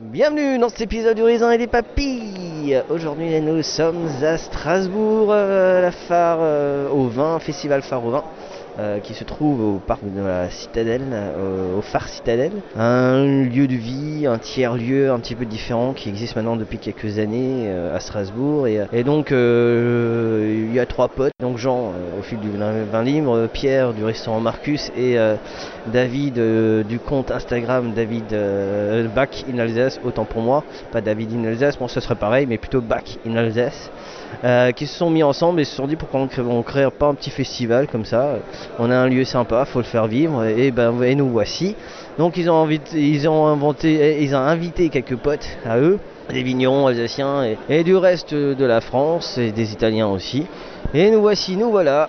Bienvenue dans cet épisode du Raisin et des Papilles. Aujourd'hui, nous sommes à Strasbourg, euh, la phare euh, au vin, festival phare au vin. euh, qui se trouve au parc de la Citadelle, au phare Citadelle. Un lieu de vie, un tiers-lieu un petit peu différent qui existe maintenant depuis quelques années à Strasbourg. Et, et donc il y a trois potes, donc Jean au fil du vin libre, Pierre du restaurant Marcus et David euh, du compte Instagram David euh, Back in Alsace, autant pour moi, pas David in Alsace, bon ce serait pareil, mais plutôt Back in Alsace. euh, qui se sont mis ensemble et se sont dit pourquoi on on crée pas un petit festival comme ça? On a un lieu sympa, faut le faire vivre et ben et nous voici. Donc ils ont invité, ils ont inventé, ils ont invité quelques potes à eux, des vignerons alsaciens et du reste de la France et des Italiens aussi. Et nous voici, nous voilà.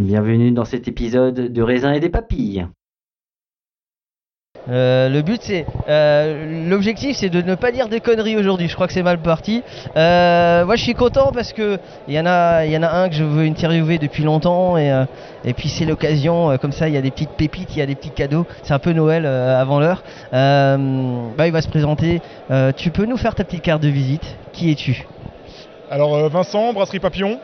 bienvenue dans cet épisode de raisin et des papilles. Euh, le but c'est euh, l'objectif c'est de ne pas dire des conneries aujourd'hui. Je crois que c'est mal parti. Euh, moi je suis content parce que il y en a il y en a un que je veux interviewer depuis longtemps et euh, et puis c'est l'occasion euh, comme ça il y a des petites pépites, il y a des petits cadeaux. C'est un peu Noël euh, avant l'heure. Euh, bah il va se présenter. Euh, tu peux nous faire ta petite carte de visite Qui es-tu? Alors Vincent, brasserie Papillon,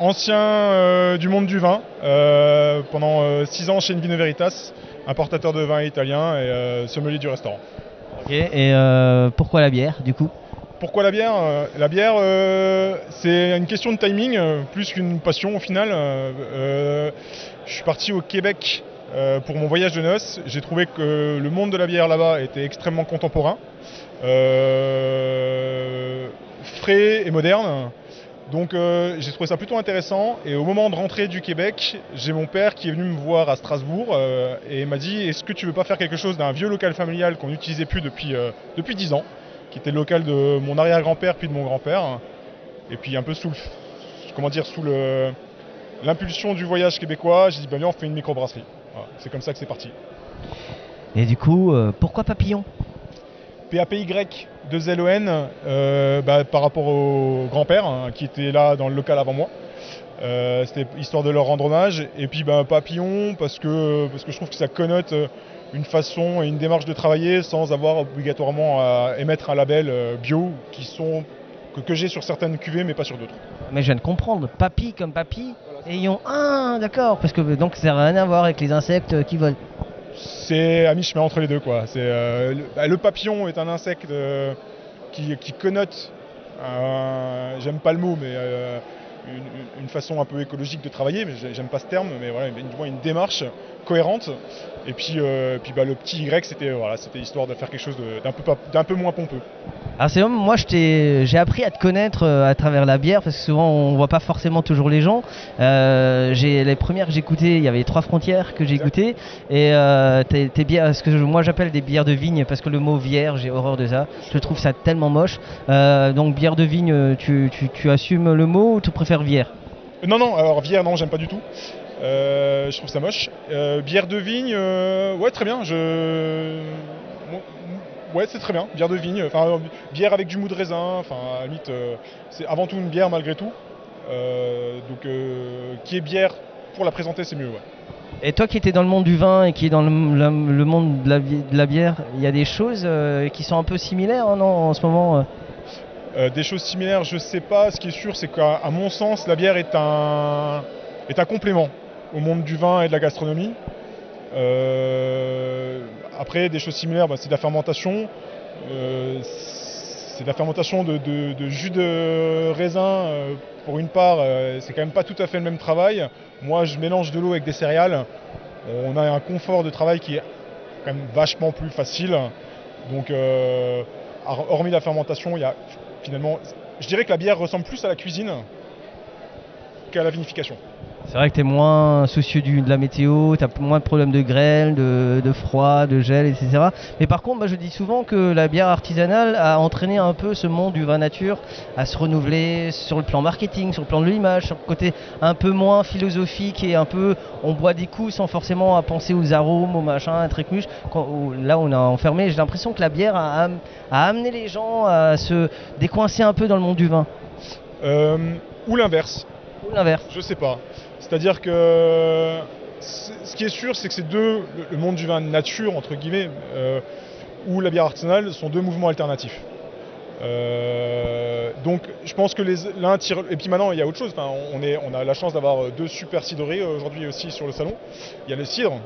ancien euh, du monde du vin, euh, pendant 6 ans chez Invino Veritas, importateur de vin italien et euh, sommelier du restaurant. Ok. Et euh, pourquoi la bière du coup? Pourquoi la bière? Euh, La bière, euh, c'est une question de timing, euh, plus qu'une passion au final. Euh, euh, je suis parti au Québec euh, pour mon voyage de noces. J'ai trouvé que le monde de la bière là-bas était extrêmement contemporain, euh, frais et moderne. Donc euh, j'ai trouvé ça plutôt intéressant et au moment de rentrer du Québec, j'ai mon père qui est venu me voir à Strasbourg euh, et m'a dit est-ce que tu veux pas faire quelque chose d'un vieux local familial qu'on n'utilisait plus depuis, euh, depuis 10 ans, qui était le local de mon arrière-grand-père puis de mon grand-père, et puis un peu sous le, comment dire, sous le, l'impulsion du voyage québécois, j'ai dit ben viens on fait une microbrasserie. Voilà, c'est comme ça que c'est parti. Et du coup pourquoi papillon? PAPY de ZLON euh, bah, par rapport au grand-père hein, qui était là dans le local avant moi. Euh, C'était histoire de leur rendre hommage. Et puis bah, papillon parce que, parce que je trouve que ça connote euh, une façon et une démarche de travailler sans avoir obligatoirement à émettre un label bio qui sont, que, que j'ai sur certaines cuvées mais pas sur d'autres. Mais je viens de comprendre, papy comme papy, ont un, d'accord, parce que donc ça n'a rien à voir avec les insectes qui volent. C'est à mi-chemin entre les deux. Quoi. Euh, le, bah, le papillon est un insecte euh, qui, connote, un- j'aime pas le mot, mais euh, une, une- façon un peu écologique de travailler, mais j'ai- j'aime pas ce terme, mais voilà, du moins une démarche cohérente. Et puis, euh, puis bah, le petit Y, c'était voilà, c'était histoire de faire quelque chose d'un peu, d'un peu moins pompeux. Alors c'est moi j'ai appris à te connaître euh, à travers la bière parce que souvent on voit pas forcément toujours les gens. Euh, les premières que j'ai goûtées, il y avait les trois frontières que j'ai goûtées et euh, tes, tes bières, ce que moi j'appelle des bières de vigne parce que le mot bière j'ai horreur de ça. Je trouve ça tellement moche. Euh, donc bière de vigne, tu, tu- tu assumes le mot ou tu préfères bière? Non, non, alors bière, non, j'aime pas du tout. Euh, je trouve ça moche. Euh, bière de vigne, euh, ouais, très bien. Je... Ouais, c'est très bien. Bière de vigne, enfin, bière avec du mou de raisin, enfin, à la limite, c'est avant tout une bière malgré tout. Donc, qui est bière, pour la présenter, c'est mieux, ouais. Et toi qui étais dans le monde du vin et qui est dans le, le- le monde de la, vi- de la bière, il y a des choses euh, qui sont un peu similaires hein, non, en ce moment euh? Des choses similaires, je sais pas. Ce qui est sûr, c'est qu'à mon sens, la bière est un, est un complément au monde du vin et de la gastronomie. Euh, après, des choses similaires, bah, c'est de la fermentation. Euh, c'est de la fermentation de, jus de raisin. euh, pour une part, c'est quand même pas tout à fait le même travail. Moi, je mélange de l'eau avec des céréales. On a un confort de travail qui est quand même vachement plus facile. Donc, hormis la fermentation, il y a finalement, je dirais que la bière ressemble plus à la cuisine qu'à la vinification. C'est vrai que tu es moins soucieux du- de la météo, tu as moins de problèmes de grêle, de, de froid, de gel, etc. Mais par contre, moi, je dis souvent que la bière artisanale a entraîné un peu ce monde du vin nature à se renouveler sur le plan marketing, sur le plan de l'image, sur le côté un peu moins philosophique et un peu on boit des coups sans forcément à penser aux arômes, aux machins, un truc muche. Quand- où- là, on a enfermé. J'ai l'impression que la bière a amené les gens à se décoincer un peu dans le monde du vin. Euh, ou l'inverse, Ou l'inverse. je sais pas. C'est-à-dire que c'est- ce qui est sûr, c'est que ces deux, le- monde du vin nature, entre guillemets, euh, ou la bière artisanale, sont deux mouvements alternatifs. Euh, donc je pense que l'un tire... Et puis maintenant, il y a autre chose. Enfin, on, est, on a la chance d'avoir euh, deux super euh, aujourd'hui aussi sur le salon. Il y a le cidre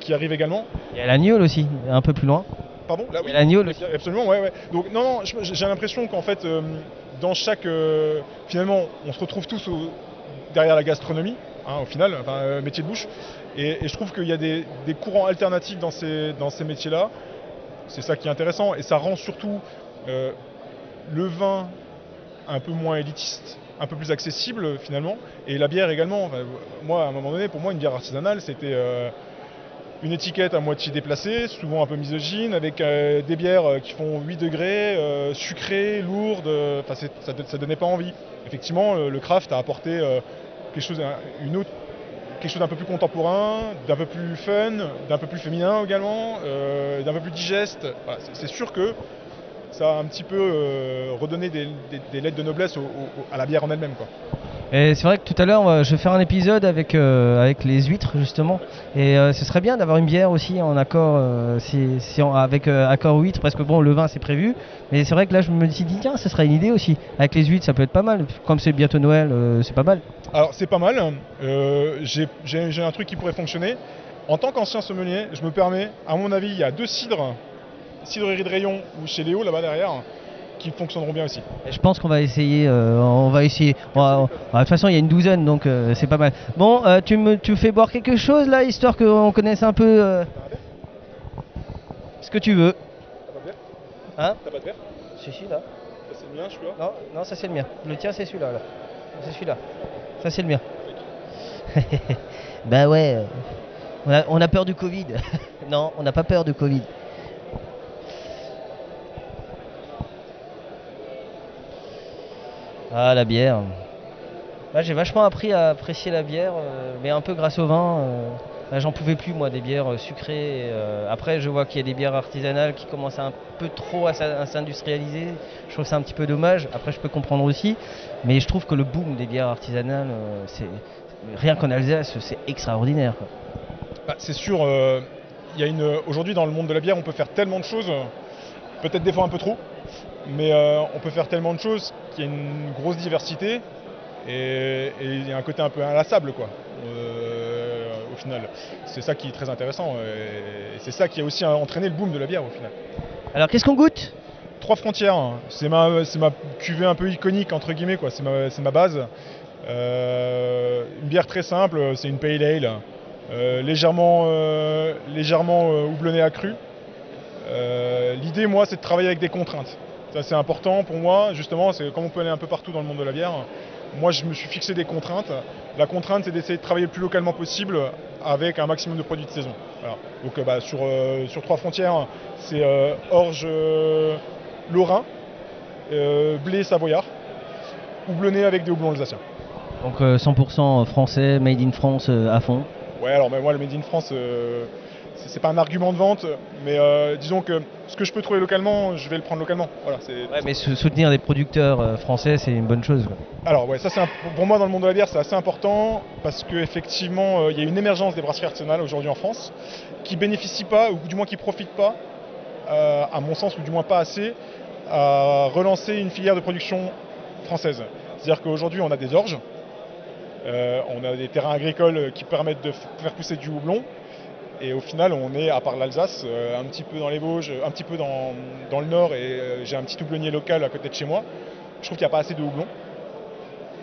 qui arrive également. Il y a l'agneau aussi, un peu plus loin. Pardon? Là, Il y a l'agneau, le- Absolument, ouais, ouais. Donc, non, non, j'ai l'impression qu'en fait, euh, dans chaque. finalement, on se retrouve tous au- derrière la gastronomie, hein, au final, enfin, euh, métier de bouche. Et, je trouve qu'il y a des, courants alternatifs dans ces, dans ces métiers-là. C'est ça qui est intéressant. Et ça rend surtout euh, le vin un peu moins élitiste, un peu plus accessible finalement. Et la bière également. Moi, à un moment donné, pour moi, une bière artisanale, c'était. euh, une étiquette à moitié déplacée, souvent un peu misogyne, avec des bières qui font 8 degrés, sucrées, lourdes, ça, ne donnait pas envie. Effectivement, le craft a apporté quelque chose, un- une autre, quelque chose d'un peu plus contemporain, d'un peu plus fun, d'un peu plus féminin également, euh, d'un peu plus digeste. C'est sûr que ça a un petit peu euh, redonné des, des- des lettres de noblesse au- au- à la bière en elle-même. quoi. Et c'est vrai que tout à l'heure, je vais faire un épisode avec, euh, avec les huîtres, justement. Et euh, ce serait bien d'avoir une bière aussi en accord, euh, si, si en- avec accord huître, parce que bon, le vin c'est prévu. Mais c'est vrai que là, je me suis dit, tiens, ce serait une idée aussi. Avec les huîtres, ça peut être pas mal. Comme c'est bientôt Noël, c'est pas mal. Alors c'est pas mal, j'ai j'ai- j'ai un truc qui pourrait fonctionner. En tant qu'ancien sommelier, je me permets, à mon avis, il y a deux cidres, cidrerie de rayon ou chez Léo là-bas derrière, qui fonctionneront bien aussi. Et je pense qu'on va essayer. euh, on va essayer. On va- on- de toute façon, il y a une douzaine, donc euh, c'est pas mal. Bon, euh, tu me tu fais boire quelque chose là, histoire qu'on connaisse un peu ce que tu veux. T'as pas de verre Hein T'as pas de verre? C'est celui-là. Ça, C'est le mien, je suis là. Non, non, ça c'est le mien. Le tien c'est celui-là. Là. C'est celui-là. Ça c'est le mien. bah ouais. On a, on a peur du Covid. non, on n'a pas peur du Covid. Ah la bière. J'ai vachement appris à apprécier la bière, euh, mais un peu grâce au vin. euh, J'en pouvais plus moi des bières euh, sucrées. après je vois qu'il y a des bières artisanales qui commencent un peu trop à s'in- à s'industrialiser. Je trouve ça un petit peu dommage. Après je peux comprendre aussi, mais je trouve que le boom des bières artisanales, c'est rien qu'en Alsace, c'est extraordinaire. Bah, c'est sûr, y a une aujourd'hui dans le monde de la bière, on peut faire tellement de choses, peut-être des fois un peu trop, mais on peut faire tellement de choses qu'il y a une grosse diversité et, il y a un côté un peu inlassable quoi. euh, au final, c'est ça qui est très intéressant et, c'est ça qui a aussi entraîné le boom de la bière au final. Alors qu'est-ce qu'on goûte? Trois frontières, hein. c'est ma, c'est ma cuvée un peu iconique entre guillemets quoi, c'est ma, c'est ma base. Euh, une bière très simple, c'est une pale ale euh, légèrement, légèrement euh, houblonné accru. Euh, L'idée, moi, c'est de travailler avec des contraintes. Ça, c'est important pour moi, justement, c'est comme on peut aller un peu partout dans le monde de la bière. Moi, je me suis fixé des contraintes. La contrainte, c'est d'essayer de travailler le plus localement possible avec un maximum de produits de saison. Voilà. Donc, euh, bah, sur, euh, sur trois frontières, c'est euh, orge lorrain, blé savoyard, houblonné avec des houblons alsaciens. Donc euh, 100% français, made in France à fond. Ouais, alors mais moi, le Made in France, euh, c'est pas un argument de vente, mais euh, disons que ce que je peux trouver localement, je vais le prendre localement. Voilà, Ouais, mais sou- soutenir des producteurs euh, français, c'est une bonne chose. quoi. Alors ouais, ça c'est un- pour moi dans le monde de la bière c'est assez important parce qu'effectivement euh, il y a une émergence des brasseries artisanales aujourd'hui en France qui bénéficient pas ou du moins qui profitent pas, euh, à mon sens ou du moins pas assez, à relancer une filière de production française. C'est-à-dire qu'aujourd'hui on a des orges, on a des terrains agricoles qui permettent de faire pousser du houblon. Et au final, on est, à part l'Alsace, euh, un petit peu dans les Vosges, un petit peu dans, dans le nord, et euh, j'ai un petit houblonnier local à côté de chez moi. Je trouve qu'il n'y a pas assez de houblon.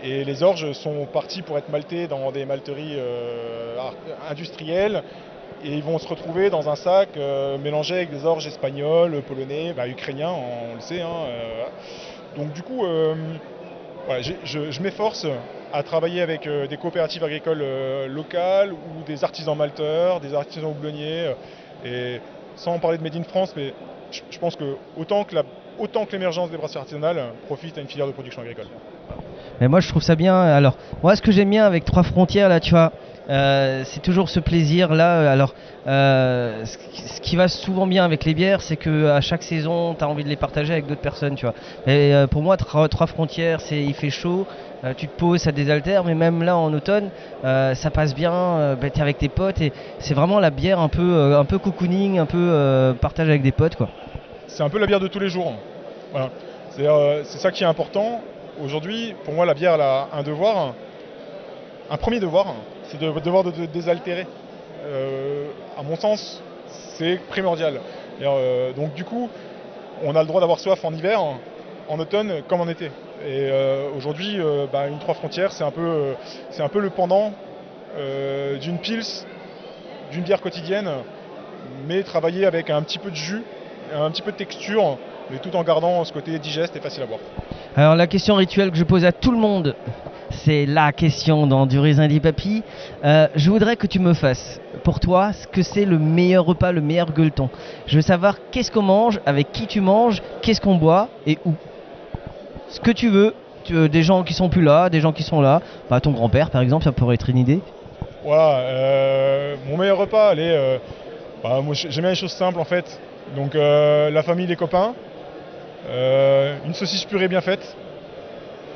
Et les orges sont partis pour être maltés dans des malteries euh, industrielles. Et ils vont se retrouver dans un sac euh, mélangé avec des orges espagnols, polonais, bah, ukrainiens, on le sait. hein, donc du coup, je m'efforce à travailler avec euh, des coopératives agricoles euh, locales ou des artisans malteurs, des artisans houblonniers. euh, et sans parler de Made in France, mais je, pense que autant que autant que l'émergence des brasseries artisanales profite à une filière de production agricole. Mais moi je trouve ça bien. Alors moi ce que j'aime bien avec Trois Frontières là, tu vois, euh, c'est toujours ce plaisir là. Alors euh, ce, qui- va souvent bien avec les bières, c'est que à chaque saison, tu as envie de les partager avec d'autres personnes, tu vois. Euh, pour moi, Trois, Frontières, c'est il fait chaud. tu te poses, ça désaltère, mais même là en automne, ça passe bien. Bah, t'es avec tes potes et c'est vraiment la bière un peu, cocooning, un peu partage avec des potes, quoi. c'est un peu la bière de tous les jours. Voilà. C'est ça qui est important. Aujourd'hui, pour moi, la bière elle a un devoir, un premier devoir, c'est de devoir de, désaltérer. Euh, à mon sens, c'est primordial. Euh, donc du coup, on a le droit d'avoir soif en hiver, en automne comme en été. Et euh, aujourd'hui, euh, bah, une trois frontières, c'est un peu, un peu le pendant d'une pils, d'une bière quotidienne, mais travailler avec un petit peu de jus, un petit peu de texture, mais tout en gardant ce côté digeste et facile à boire. Alors la question rituelle que je pose à tout le monde, c'est la question dans du raisin dit papy. Euh, je voudrais que tu me fasses, pour toi, ce que c'est le meilleur repas, le meilleur gueuleton. Je veux savoir qu'est-ce qu'on mange, avec qui tu manges, qu'est-ce qu'on boit et où. Ce que tu veux, tu des gens qui sont plus là, des gens qui sont là. Bah, ton grand-père par exemple, ça pourrait être une idée. Voilà, euh, mon meilleur repas, allez, euh, bah, j'aime bien les choses simples en fait. Donc la famille, les copains, une saucisse purée bien faite,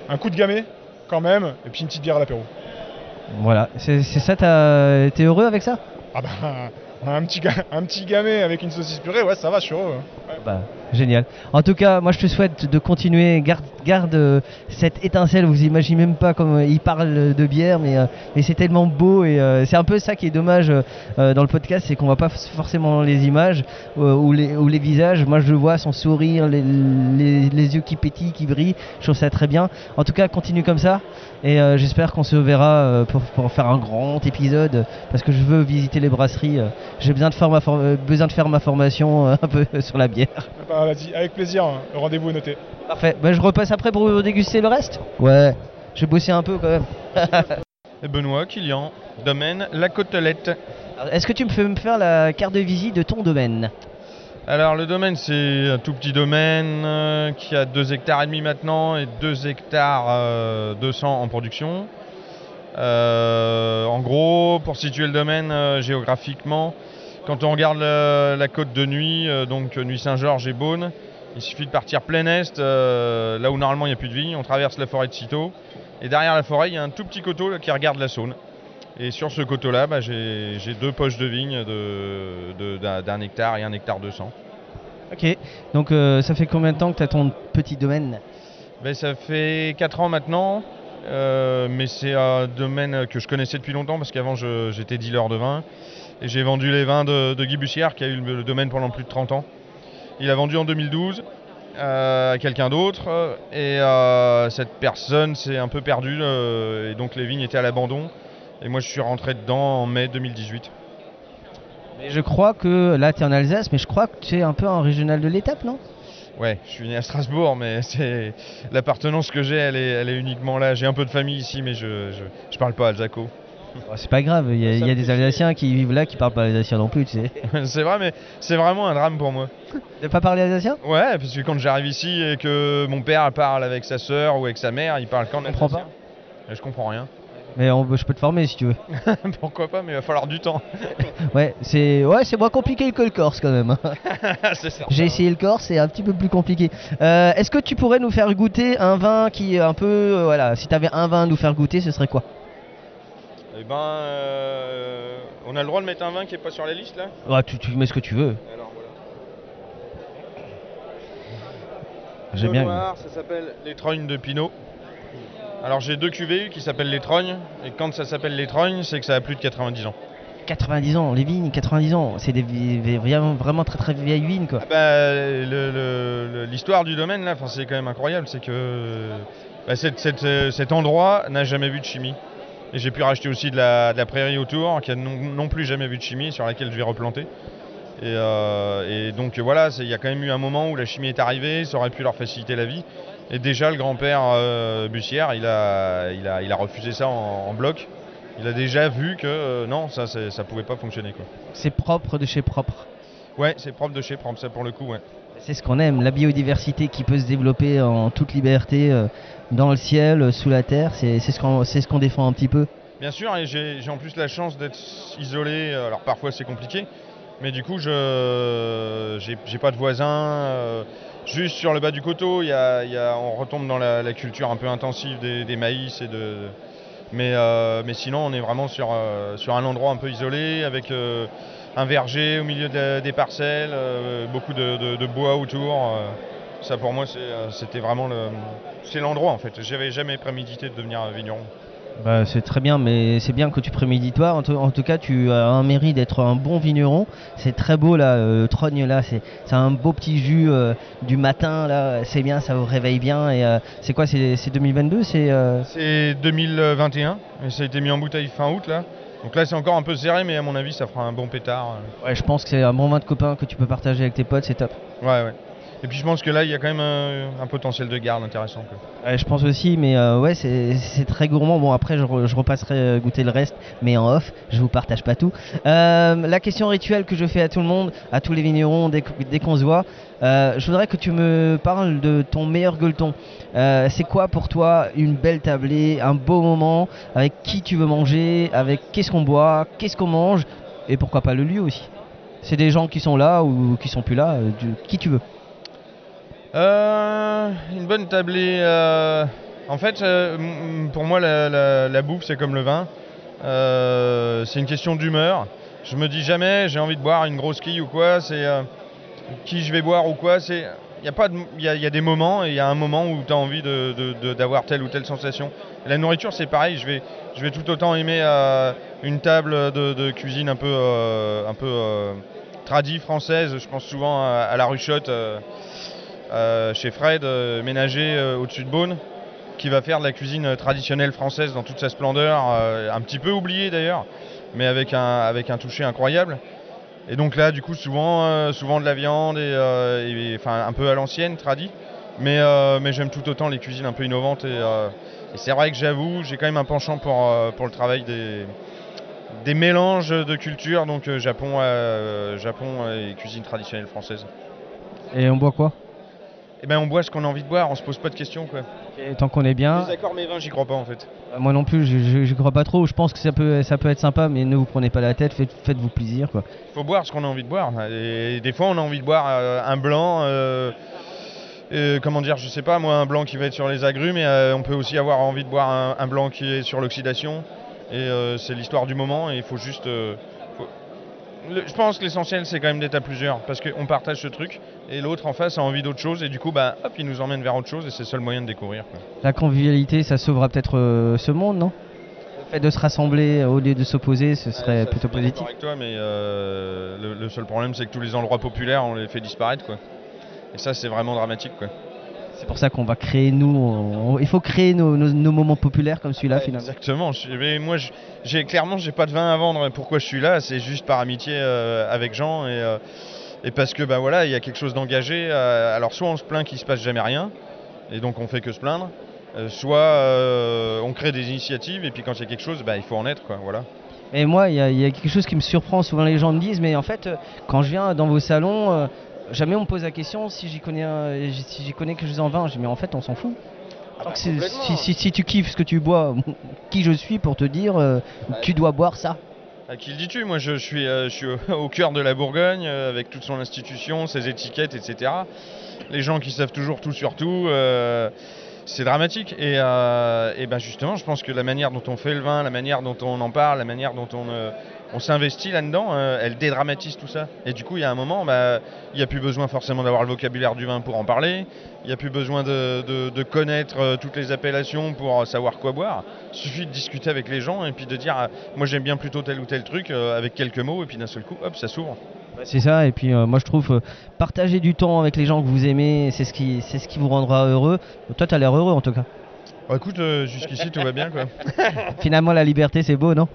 un coup de gamay quand même, et puis une petite bière à l'apéro. Voilà, c'est ça, t'as- t'es heureux avec ça? Ah bah, un petit, un petit gamay avec une saucisse purée, ouais ça va, je suis heureux. Ouais. Bah, génial. En tout cas, moi je te souhaite de continuer, garde, garde euh, cette étincelle, vous imaginez même pas comme euh, il parle de bière, mais, euh, mais c'est tellement beau et euh, c'est un peu ça qui est dommage euh, euh, dans le podcast, c'est qu'on voit pas forcément les images euh, ou, les, ou les visages. Moi je vois, son sourire, les, les- les yeux qui pétillent, qui brillent, je trouve ça très bien. En tout cas, continue comme ça et euh, j'espère qu'on se verra euh, pour, pour faire un grand épisode euh, parce que je veux visiter les brasseries. J'ai besoin, de faire ma for- euh, besoin de faire ma formation euh, un peu sur la bière. Bah, vas-y, avec plaisir, hein, le rendez-vous est noté. Parfait. Bah, je repasse après pour déguster le reste Ouais. Je vais bosser un peu quand même. Et Benoît, Kilian, domaine La Côtelette. Alors, Est-ce que tu me fais me faire la carte de visite de ton domaine? Alors le domaine c'est un tout petit domaine euh, qui a 2 hectares et demi maintenant et 2 hectares euh, 200 en production. Euh, en gros, pour situer le domaine euh, géographiquement, quand on regarde la côte de Nuit, euh, donc Nuit Saint-Georges et Beaune, il suffit de partir plein est, euh, là où normalement il n'y a plus de vigne, on traverse la forêt de Citeaux, et derrière la forêt il y a un tout petit coteau là, qui regarde la Saône. Et sur ce coteau-là, bah, j'ai deux poches de vigne de- de- d'un hectare et un hectare 200. Ok. Donc euh, ça fait combien de temps que tu as ton petit domaine? Ben, ça fait 4 ans maintenant, euh, mais c'est un domaine que je connaissais depuis longtemps parce qu'avant j'étais dealer de vin et j'ai vendu les vins de, Guy Bussière qui a eu le, domaine pendant plus de 30 ans. Il a vendu en 2012 euh, à quelqu'un d'autre et euh, cette personne s'est un peu perdue et donc les vignes étaient à l'abandon Et moi, je suis rentré dedans en mai 2018. Mais je crois que là, tu es en Alsace, mais je crois que tu es un peu un régional de l'étape, non? Ouais, je suis né à Strasbourg, mais c'est l'appartenance que j'ai, elle est, elle est uniquement là. J'ai un peu de famille ici, mais je, je, je parle pas alsaco. Oh, c'est pas grave, il y a, il y a des Alsaciens qui vivent là qui parlent pas alsacien non plus, tu sais. c'est vrai, mais c'est vraiment un drame pour moi. De pas parler alsacien? Ouais, parce que quand j'arrive ici et que mon père parle avec sa sœur ou avec sa mère, il parle quand même. comprends pas? Je comprends rien. Mais on- je peux te former si tu veux. Pourquoi pas, mais il va falloir du temps. Ouais, c'est ouais, c'est moins compliqué que le corse quand même. hein. J'ai essayé le corse, c'est un petit peu plus compliqué. Euh, Est-ce que tu pourrais nous faire goûter un vin qui est un peu, euh, voilà, si tu avais un vin à nous faire goûter, ce serait quoi? Eh ben, euh, on a le droit de mettre un vin qui est pas sur la liste là? Ouais, tu, tu mets ce que tu veux. Alors voilà. J'aime bien. noir, ça s'appelle les trognes de Pinot. Alors j'ai deux cuvées qui s'appellent les trognes, et quand ça s'appelle les trognes, c'est que ça a plus de 90 ans. 90 ans, les vignes, 90 ans, c'est des, vraiment, très très vieilles vignes quoi. Ah bah, L'histoire du domaine là, c'est quand même incroyable, c'est que bah, cette- cette, cet endroit n'a jamais vu de chimie. Et j'ai pu racheter aussi de la, de la prairie autour, qui a non, non plus jamais vu de chimie, sur laquelle je vais replanter. Et, euh, et donc voilà, il y a quand même eu un moment où la chimie est arrivée, ça aurait pu leur faciliter la vie. Et déjà le grand-père euh, Bussière, il a, il, a, il a refusé ça en, en bloc. Il a déjà vu que euh, non, ça ça pouvait pas fonctionner quoi. C'est propre de chez propre. Ouais, c'est propre de chez propre, ça pour le coup, ouais. C'est ce qu'on aime, la biodiversité qui peut se développer en toute liberté euh, dans le ciel, sous la terre, c'est ce qu'on c'est ce qu'on défend un petit peu. Bien sûr, et j'ai en plus la chance d'être isolé. Alors parfois c'est compliqué, mais du coup je j'ai pas de voisins. euh, juste sur le bas du coteau, y y a- on retombe dans la, culture un peu intensive des, maïs et de. Mais, euh, mais sinon, on est vraiment sur, euh, sur un endroit un peu isolé avec un verger au milieu des parcelles, beaucoup de, bois autour. ça pour moi, c'était vraiment l'endroit en fait. J'avais jamais prémédité de devenir vigneron. Bah, c'est très bien, mais c'est bien que tu prémédites toi. En, tout- en tout cas, tu as un mérite d'être un bon vigneron. C'est très beau là, euh, le trogne là, c'est un beau petit jus euh, du matin là. C'est bien, ça vous réveille bien. Et euh, c'est quoi C'est c'est 2022 C'est euh, C'est 2021 et ça a été mis en bouteille fin août là. Donc là c'est encore un peu serré mais à mon avis ça fera un bon pétard. ouais, je pense que c'est un bon vin de copain que tu peux partager avec tes potes, c'est top. Ouais ouais. Et puis je pense que là il y a quand même un, potentiel de garde intéressant. je pense aussi, mais euh, ouais, c'est très gourmand. Bon, après, je, re- repasserai euh, goûter le reste, mais en off, je vous partage pas tout. Euh, la question rituelle que je fais à tout le monde, à tous les vignerons, dès, qu'on se voit, euh, je voudrais que tu me parles de ton meilleur gueuleton. C'est quoi pour toi une belle tablée, un beau moment, avec qui tu veux manger, avec qu'est-ce qu'on boit, qu'est-ce qu'on mange, et pourquoi pas le lieu aussi. C'est des gens qui sont là ou qui sont plus là, qui tu veux. Euh, une bonne tablée. euh, En fait euh, pour moi la, la- bouffe c'est comme le vin. C'est une question d'humeur. Je me dis jamais j'ai envie de boire une grosse quille ou quoi. C'est qui je vais boire ou quoi. C'est il y a y a, des moments et il y a un moment où tu as envie d'avoir telle ou telle sensation. La nourriture c'est pareil. Je vais je vais tout autant aimer une table de, cuisine un peu euh, un peu tradie française. Je pense souvent à, à la ruchotte. Euh, chez Fred, euh, ménager euh, au-dessus de Beaune, qui va faire de la cuisine traditionnelle française dans toute sa splendeur, un petit peu oubliée d'ailleurs, mais avec un, toucher incroyable. Et donc là, du coup, souvent, souvent de la viande, et, un peu à l'ancienne, tradit, mais, j'aime tout autant les cuisines un peu innovantes. Et, c'est vrai que j'avoue, j'ai quand même un penchant pour, le travail des, mélanges de cultures, donc Japon et cuisine traditionnelle française. Et on boit quoi? Eh ben on boit ce qu'on a envie de boire, on se pose pas de questions quoi. Et tant qu'on est bien. Les accords mes vins, j'y crois pas en fait. Euh, Moi non plus, je, crois pas trop. Je pense que ça peut, ça peut être sympa, mais ne vous prenez pas la tête, faites, faites-vous plaisir quoi. Faut boire ce qu'on a envie de boire. Et des fois on a envie de boire euh, un blanc, euh, euh, comment dire, je sais pas moi, un blanc qui va être sur les agrumes, mais on peut aussi avoir envie de boire un, un blanc qui est sur l'oxydation. Et c'est l'histoire du moment et il faut juste. Le- je pense que l'essentiel c'est quand même d'être à plusieurs parce qu'on partage ce truc et l'autre en face a envie d'autre chose et du coup bah hop il nous emmène vers autre chose et c'est le seul moyen de découvrir. quoi. La convivialité, ça sauvera peut-être euh, ce monde, non? Le fait de se rassembler euh, au lieu de s'opposer, ce serait Ça, plutôt je suis bien positif. d'accord avec toi, mais euh, le, le seul problème, c'est que tous les endroits populaires, on les fait disparaître, quoi. Et ça, c'est vraiment dramatique, quoi. C'est pour ça qu'on va créer, nous, on- il faut créer nos, nos- nos moments populaires comme celui-là finalement. Exactement. je mais moi, je- j'ai clairement, j'ai pas de vin à vendre. Pourquoi je suis là? C'est juste par amitié euh, avec Jean et, euh, et parce que bah voilà, il y a quelque chose d'engagé. euh, alors soit on se plaint qu'il se passe jamais rien, et donc on fait que se plaindre. soit on crée des initiatives et puis quand il y a quelque chose, bah, il faut en être quoi. Voilà. Et moi, il y, a- il y a quelque chose qui me surprend. Souvent, les gens me disent, mais en fait, quand je viens dans vos salons, jamais on me pose la question si j'y connais, un- si j'y connais quelque chose en vin. Je dis, mais en fait, on s'en fout. Que c'est- si, si- si tu kiffes ce que tu bois, qui je suis pour te dire, euh, tu dois boire ça. À qui le dis-tu? Moi, je suis, euh, je suis au, au cœur de la Bourgogne, euh, avec toute son institution, ses étiquettes, etc. Les gens qui savent toujours tout sur tout, euh, c'est dramatique. Et, et ben justement, je pense que la manière dont on fait le vin, la manière dont on en parle, la manière dont on, on s'investit là-dedans, euh, elle dédramatise tout ça. Et du coup, il y a un moment, bah, il n'y a plus besoin forcément d'avoir le vocabulaire du vin pour en parler. Il n'y a plus besoin de, de- de connaître euh, toutes les appellations pour euh, savoir quoi boire. Il suffit de discuter avec les gens et puis de dire, moi j'aime bien plutôt tel ou tel truc avec quelques mots et puis d'un seul coup, hop, ça s'ouvre. C'est ça, et puis euh, moi je trouve euh, partager du temps avec les gens que vous aimez, c'est ce qui, c'est ce qui vous rendra heureux. Toi, tu as l'air heureux en tout cas. Bon, écoute, euh, jusqu'ici tout va bien quoi. Finalement, la liberté, c'est beau, non?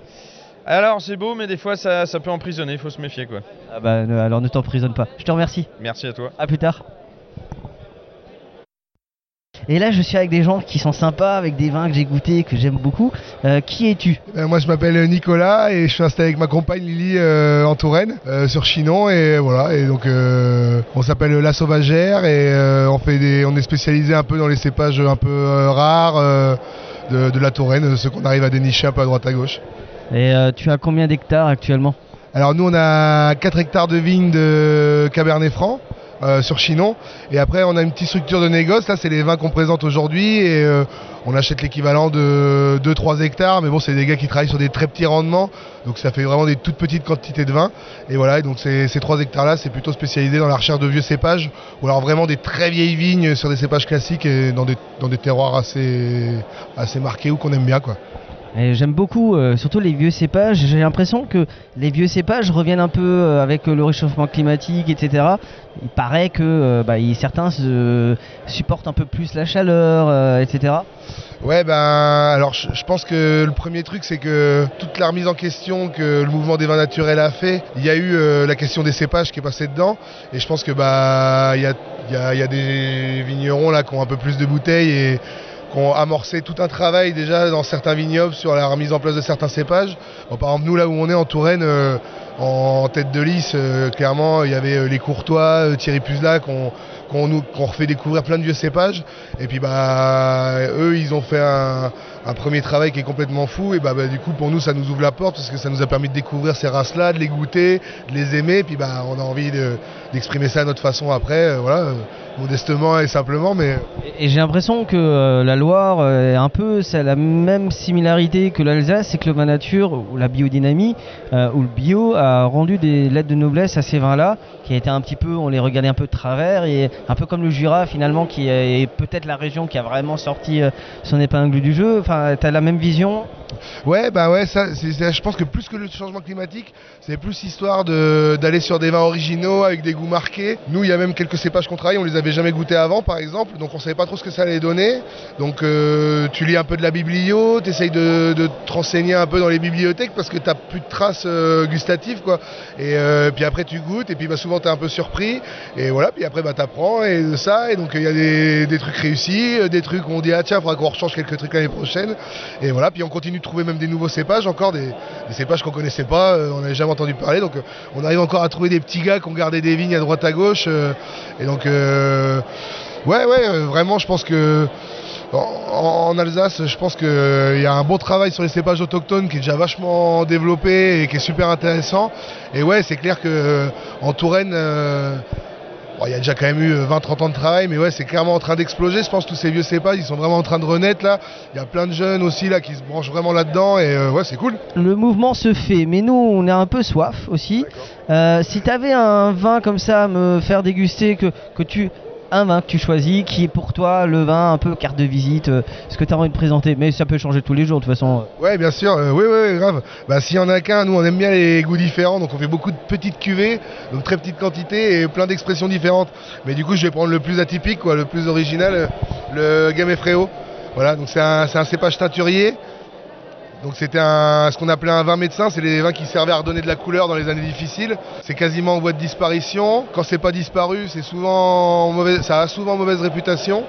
Alors c'est beau, mais des fois ça, ça peut emprisonner, il faut se méfier quoi. Ah bah, ne- alors ne t'emprisonne pas. Je te remercie. Merci à toi. À plus tard. Et là, je suis avec des gens qui sont sympas, avec des vins que j'ai goûtés, que j'aime beaucoup. Euh, qui es-tu? Euh, moi je m'appelle Nicolas et je suis installé avec ma compagne Lily euh, en Touraine euh, sur Chinon et voilà et donc euh, on s'appelle La Sauvagère et euh, on fait des on est spécialisé un peu dans les cépages un peu euh, rares euh, de, de la Touraine, ceux qu'on arrive à dénicher un peu à droite à gauche. Et euh, tu as combien d'hectares actuellement? Alors nous on a 4 hectares de vignes de Cabernet Franc euh, sur Chinon. Et après on a une petite structure de négoce, là c'est les vins qu'on présente aujourd'hui. Et euh, on achète l'équivalent de 2-3 hectares. Mais bon c'est des gars qui travaillent sur des très petits rendements. Donc ça fait vraiment des toutes petites quantités de vin et voilà. Et donc ces, ces 3 hectares là c'est plutôt spécialisé dans la recherche de vieux cépages. Ou alors vraiment des très vieilles vignes sur des cépages classiques et dans des, dans des terroirs assez, assez marqués ou qu'on aime bien quoi. J'aime beaucoup, euh, surtout les vieux cépages. J'ai l'impression que les vieux cépages reviennent un peu euh, avec euh, le réchauffement climatique, etc. Il paraît que bah, certains supportent un peu plus la chaleur, etc. Ouais, ben alors je, pense que le premier truc c'est que toute la remise en question que le mouvement des vins naturels a fait, il y a eu la question des cépages qui est passée dedans et je pense que bah il y a, y a des vignerons là qui ont un peu plus de bouteilles et qui ont amorcé tout un travail déjà dans certains vignobles sur la remise en place de certains cépages. Par exemple nous là où on est en Touraine, euh, en tête de liste, euh, clairement il y avait euh, les Courtois, Thierry Puzla qu'on qu'on refait découvrir plein de vieux cépages. Et puis bah eux ils ont fait un, premier travail qui est complètement fou. Et bah, bah, du coup pour nous ça nous ouvre la porte parce que ça nous a permis de découvrir ces races là de les goûter de les aimer. Et puis bah on a envie de- d'exprimer ça à notre façon après voilà modestement et simplement mais Et, et j'ai l'impression que euh, la Loire euh, est un peu, c'est la même similarité que l'Alsace, c'est que le vin nature ou la biodynamie euh, ou le bio a rendu des lettres de noblesse à ces vins-là, qui a été un petit peu, on les regardait un peu de travers et un peu comme le Jura finalement, qui est peut-être la région qui a vraiment sorti euh, son épingle du jeu. Enfin, t'as la même vision? Ouais, bah ouais, ça, je pense que plus que le changement climatique, c'est plus histoire de- d'aller sur des vins originaux avec des goûts marqués. Nous, il y a même quelques cépages qu'on travaille, on les jamais goûtés avant, par exemple, donc on savait pas trop ce que ça allait donner. Donc euh, tu lis un peu de la biblio, tu essayes de, de te renseigner un peu dans les bibliothèques parce que tu plus de traces euh, gustatives, quoi. Et euh, puis après, tu goûtes, et puis bah, souvent, tu es un peu surpris, et voilà, puis après, bah, tu apprends, et de ça, et donc il y a des, trucs réussis, des trucs où on dit, ah tiens, il faudra qu'on rechange quelques trucs l'année prochaine, et voilà, puis on continue de trouver même des nouveaux cépages, encore des, cépages qu'on connaissait pas, on n'avait jamais entendu parler, donc on arrive encore à trouver des petits gars qui ont gardé des vignes à droite à gauche, et donc, euh, ouais, ouais, euh, vraiment, je pense que. En, Alsace, je pense qu'il y a un bon travail sur les cépages autochtones qui est déjà vachement développé et qui est super intéressant. Et ouais, c'est clair que euh, en Touraine, euh, bon, il y a déjà quand même eu 20-30 ans de travail, mais ouais, c'est clairement en train d'exploser. Je pense que tous ces vieux cépages, ils sont vraiment en train de renaître là. Il y a plein de jeunes aussi là qui se branchent vraiment là-dedans et euh, ouais, c'est cool. Le mouvement se fait, mais nous on a un peu soif aussi. Euh, si tu avais un vin comme ça à me faire déguster, que, que tu un vin que tu choisis qui est pour toi le vin un peu carte de visite, euh, ce que tu as envie de présenter. Mais ça peut changer tous les jours de toute façon. Ouais, bien sûr, euh, oui, oui, grave. Bah, s'il y en a qu'un, nous on aime bien les goûts différents, donc on fait beaucoup de petites cuvées, donc très petites quantités et plein d'expressions différentes. Mais du coup, je vais prendre le plus atypique, quoi, le plus original, euh, le Gamay Fréo. Voilà, donc c'est un, un cépage teinturier. Donc c'était ce qu'on appelait un vin médecin, c'est les vins qui servaient à redonner de la couleur dans les années difficiles. C'est quasiment en voie de disparition. Quand c'est pas disparu, c'est souvent ça a souvent mauvaise réputation.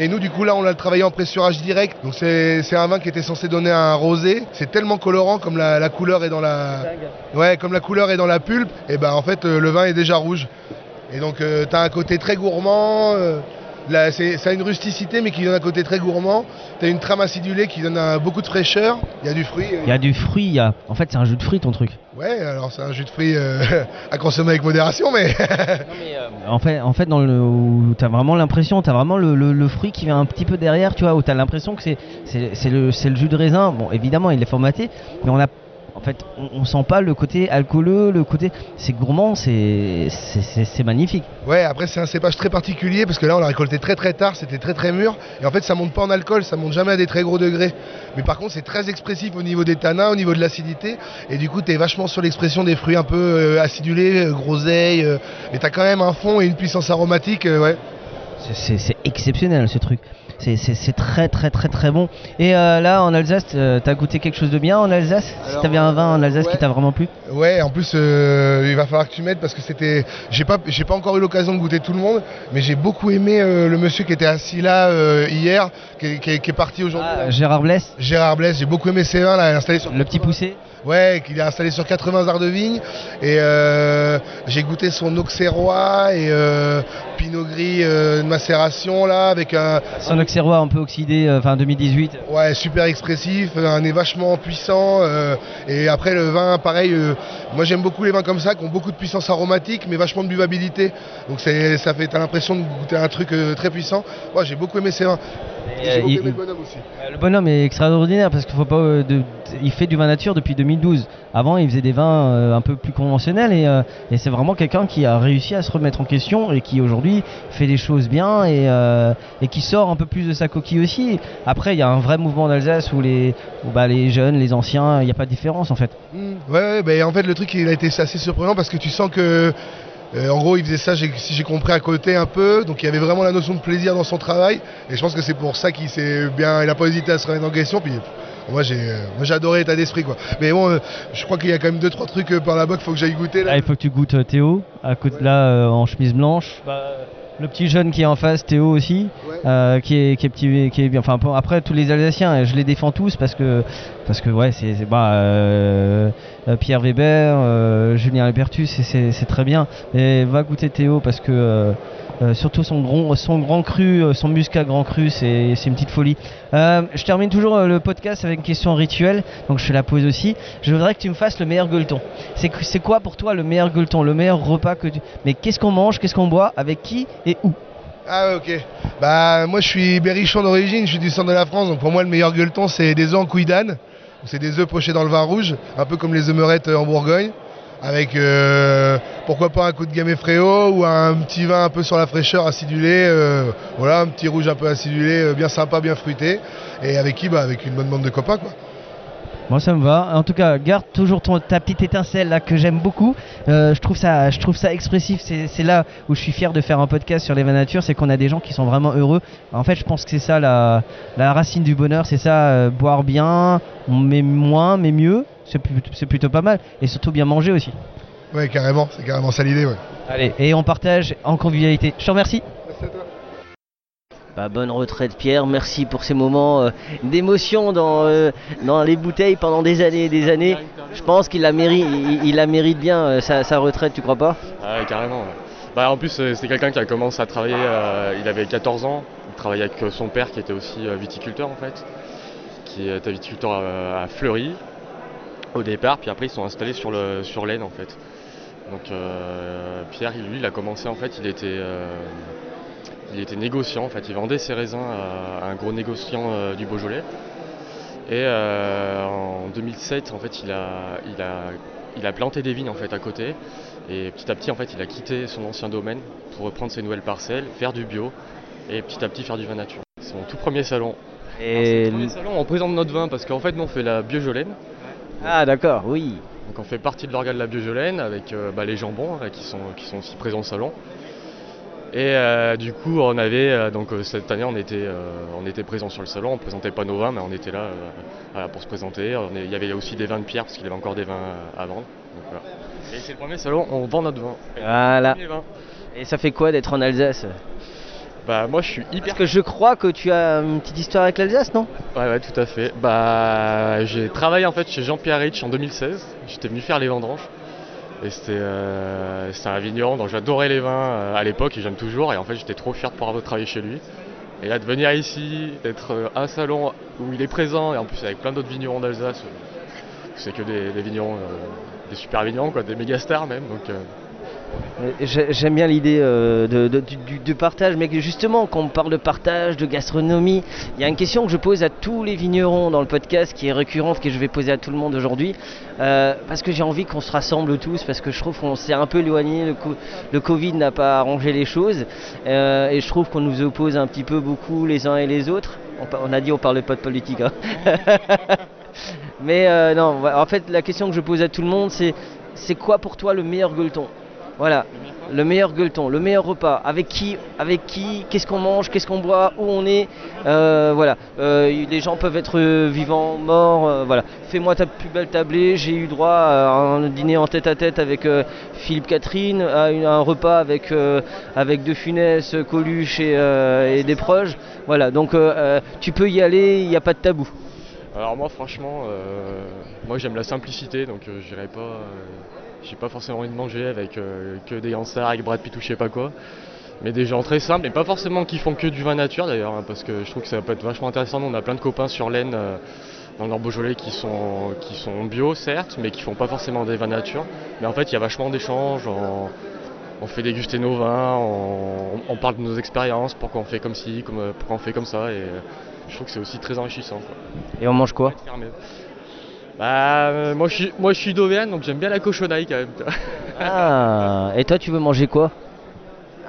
Et nous, du coup, là, on l'a travaillé en pressurage direct. Donc, c'est un vin qui était censé donner un rosé. C'est tellement colorant comme la, couleur est dans la, pulpe. Et ben, en fait, euh, le vin est déjà rouge. Et donc, tu as un côté très gourmand. euh, là, c'est- ça a une rusticité, mais qui donne un côté très gourmand. Tu as une trame acidulée qui donne un- beaucoup de fraîcheur. Il y a du fruit. euh, Il y a du fruit, il y a... en fait c'est un jus de fruits ton truc. Ouais, alors c'est un jus de fruits euh, à consommer avec modération, mais. En fait, en fait dans le, où t'as vraiment l'impression, t'as vraiment le, le- le fruit qui vient un petit peu derrière, tu vois, où t'as l'impression que c'est c'est c'est le, c'est le jus de raisin. Bon, évidemment, il est formaté, mais on a, en fait, on, on sent pas le côté alcooleux, le côté, c'est gourmand, c'est magnifique. Ouais, après c'est un cépage très particulier parce que là on l'a récolté très très tard, c'était très très mûr et en fait ça monte pas en alcool, ça monte jamais à des très gros degrés. Mais par contre c'est très expressif au niveau des tanins, au niveau de l'acidité et du coup tu es vachement sur l'expression des fruits un peu euh, acidulés, euh, groseilles, euh, mais tu as quand même un fond et une puissance aromatique, ouais. C'est exceptionnel ce truc. C'est- très très très très bon. Et euh, là en Alsace, euh, t'as goûté quelque chose de bien en Alsace? Si t'avais un vin en Alsace qui t'a vraiment plu? Ouais, en plus euh, il va falloir que tu m'aides parce que c'était, j'ai pas, j'ai pas encore eu l'occasion de goûter tout le monde, mais j'ai beaucoup aimé le monsieur qui était assis là hier, qui, est- qui est- qui est parti aujourd'hui. là. Gérard Blesse Gérard Blesse, j'ai beaucoup aimé ses vins là, installé sur Le petit poussé Ouais, qu'il est installé sur 80 arts de vigne. Et euh, j'ai goûté son Auxerrois et euh, Pinot Gris euh, de macération là, avec un. Son Auxerrois un peu oxydé, enfin 2018. Ouais, super expressif, un nez vachement puissant. et après le vin, pareil, moi j'aime beaucoup les vins comme ça, qui ont beaucoup de puissance aromatique, mais vachement de buvabilité. Donc ça fait, t'as l'impression de goûter un truc très puissant. Moi j'ai beaucoup aimé ces vins. Euh, beaucoup il- aimé le bonhomme aussi. Euh, Le bonhomme est extraordinaire parce qu'il faut pas. euh, de- il fait du vin nature depuis 2012. Avant, il faisait des vins un peu plus conventionnels et, et c'est vraiment quelqu'un qui a réussi à se remettre en question et qui aujourd'hui fait des choses bien et, et qui sort un peu plus de sa coquille aussi. Après, il y a un vrai mouvement d'Alsace où les, où, bah, les jeunes, les anciens, il n'y a pas de différence en fait. Mm. Ouais, ouais, bah, en fait le truc il a été assez surprenant parce que tu sens que euh, en gros il faisait ça si j'ai compris à côté un peu. Donc il y avait vraiment la notion de plaisir dans son travail. Et je pense que c'est pour ça qu'il s'est bien il a pas hésité à se remettre en question. Puis moi j'ai euh, moi j'ai adoré l'état d'esprit quoi. Mais bon euh, je crois qu'il y a quand même deux trois trucs euh, par là-bas qu'il faut que j'aille goûter là. Là, il faut que tu goûtes euh, Théo, à côté là euh, en chemise blanche. Le petit jeune qui est en face, Théo aussi, euh, qui est qui est petit, qui est bien. Enfin après tous les Alsaciens, je les défends tous parce que parce que ouais, c'est bah euh, euh, Pierre Weber, euh, Julien Albertus, c'est très bien. Et va goûter Théo parce que euh, surtout son grand, grand cru, euh, son muscat grand cru, c'est une petite folie. Euh, je termine toujours le podcast avec une question rituelle, donc je te la pose aussi. Je voudrais que tu me fasses le meilleur gueuleton. C'est quoi pour toi le meilleur gueuleton, le meilleur repas que tu... Mais qu'est-ce qu'on mange, qu'est-ce qu'on boit, avec qui et où? Ah ok. Bah moi je suis berrichon d'origine, je suis du centre de la France, donc pour moi le meilleur gueuleton c'est des œufs en couille d'âne. C'est des œufs pochés dans le vin rouge, un peu comme les œufs en Bourgogne. Avec euh, pourquoi pas un coup de gamay fréo ou un petit vin un peu sur la fraîcheur acidulé. euh, voilà, un petit rouge un peu acidulé, euh, bien sympa, bien fruité. Et avec qui bah avec une bonne bande de copains quoi. Moi ça me va. En tout cas, garde toujours ton, ta petite étincelle là que j'aime beaucoup. Je trouve ça, je trouve ça expressif. C'est là où je suis fier de faire un podcast sur les vins nature, c'est qu'on a des gens qui sont vraiment heureux. En fait, je pense que c'est ça la, la racine du bonheur, c'est ça boire bien, mais moins, mais mieux. C'est plutôt pas mal. Et surtout bien manger aussi. Ouais carrément, c'est carrément ça l'idée ouais. Allez, et on partage en convivialité. Je te remercie. Bah, bonne retraite Pierre, merci pour ces moments euh, d'émotion dans, euh, dans les bouteilles pendant des années et des années. Je pense qu'il la mérite, il, il la mérite bien euh, sa, sa retraite, tu crois pas? Ah ouais, carrément. ouais. Bah, en plus, c'est quelqu'un qui a commencé à travailler, euh, il avait 14 ans, il travaillait avec son père qui était aussi viticulteur en fait, qui était viticulteur à, à Fleury au départ, puis après ils sont installés sur le sur en fait. Donc euh, Pierre, lui, il a commencé en fait, il était, euh, il était négociant en fait, il vendait ses raisins à, à un gros négociant euh, du Beaujolais. Et en 2007, en fait, il a, il, a, il a planté des vignes en fait à côté. Et petit à petit, en fait, il a quitté son ancien domaine pour reprendre ses nouvelles parcelles, faire du bio et petit à petit faire du vin nature. C'est mon tout premier salon. Et Le premier salon, on présente notre vin parce qu'en fait, nous, on fait la biojolaine. Ah d'accord, oui. Donc on fait partie de l'organe de la biojolaine avec euh, bah, les jambons là, qui, sont, qui sont aussi présents au salon. Et euh, du coup, on avait euh, donc cette année, on était, euh, on était présent sur le salon. On présentait pas nos vins, mais on était là euh, voilà, pour se présenter. On est- Il y avait aussi des vins de pierre parce qu'il y avait encore des vins à vendre. Donc, voilà. Et c'est le premier salon, on vend notre vin. Voilà. Et ça fait quoi d'être en Alsace? Bah moi, je suis hyper. Parce que je crois que tu as une petite histoire avec l'Alsace, non? Ouais, ouais, tout à fait. Bah, j'ai travaillé en fait chez Jean-Pierre Rich en 2016. J'étais venu faire les vendanges. Et c'était euh, c'était un vigneron dont j'adorais les vins euh, à l'époque et j'aime toujours. Et en fait, j'étais trop fier de pouvoir travailler chez lui. Et là, de venir ici, d'être euh, un salon où il est présent et en plus avec plein d'autres vignerons d'Alsace, c'est que des, des vignerons, euh, des super vignerons, quoi, des méga stars même. Donc, euh, J'aime bien l'idée euh, de, du- partage, mais justement, quand on parle de partage, de gastronomie, il y a une question que je pose à tous les vignerons dans le podcast qui est récurrente, que je vais poser à tout le monde aujourd'hui, euh, parce que j'ai envie qu'on se rassemble tous, parce que je trouve qu'on s'est un peu éloigné, le, co- le Covid n'a pas arrangé les choses, euh, et je trouve qu'on nous oppose un petit peu beaucoup les uns et les autres. On, a dit on parle pas de politique. hein. Mais euh, non, en fait, la question que je pose à tout le monde, c'est c'est quoi pour toi le meilleur gueuleton? Voilà, le meilleur gueuleton, le meilleur repas. Avec qui Avec qui Qu'est-ce qu'on mange Qu'est-ce qu'on boit Où on est Euh, Voilà, Euh, les gens peuvent être vivants, morts. euh, voilà, fais-moi ta plus belle tablée. J'ai eu droit à un dîner en tête-à-tête avec Philippe Catherine, à un repas avec avec De Funès, Coluche et, des proches. Voilà, donc tu peux y aller, il n'y a pas de tabou. Alors moi franchement, moi j'aime la simplicité, donc j'irai pas, j'ai pas forcément envie de manger avec euh, que des Hansard avec Brad Pitt ou je sais pas quoi, mais des gens très simples et pas forcément qui font que du vin nature d'ailleurs, hein, parce que je trouve que ça peut être vachement intéressant. On a plein de copains sur l'Aisne euh, dans le Nord Beaujolais qui sont qui sont bio certes, mais qui font pas forcément des vins nature. Mais en fait, il y a vachement d'échanges. On, on fait déguster nos vins, on, on parle de nos expériences, pourquoi on fait comme ci, comme, euh, pourquoi on fait comme ça, et je trouve que c'est aussi très enrichissant. quoi. Et on mange quoi? Bah, euh, moi je suis, moi je suis d'Auvergne donc j'aime bien la cochonaille quand même. Ah, et toi tu veux manger quoi?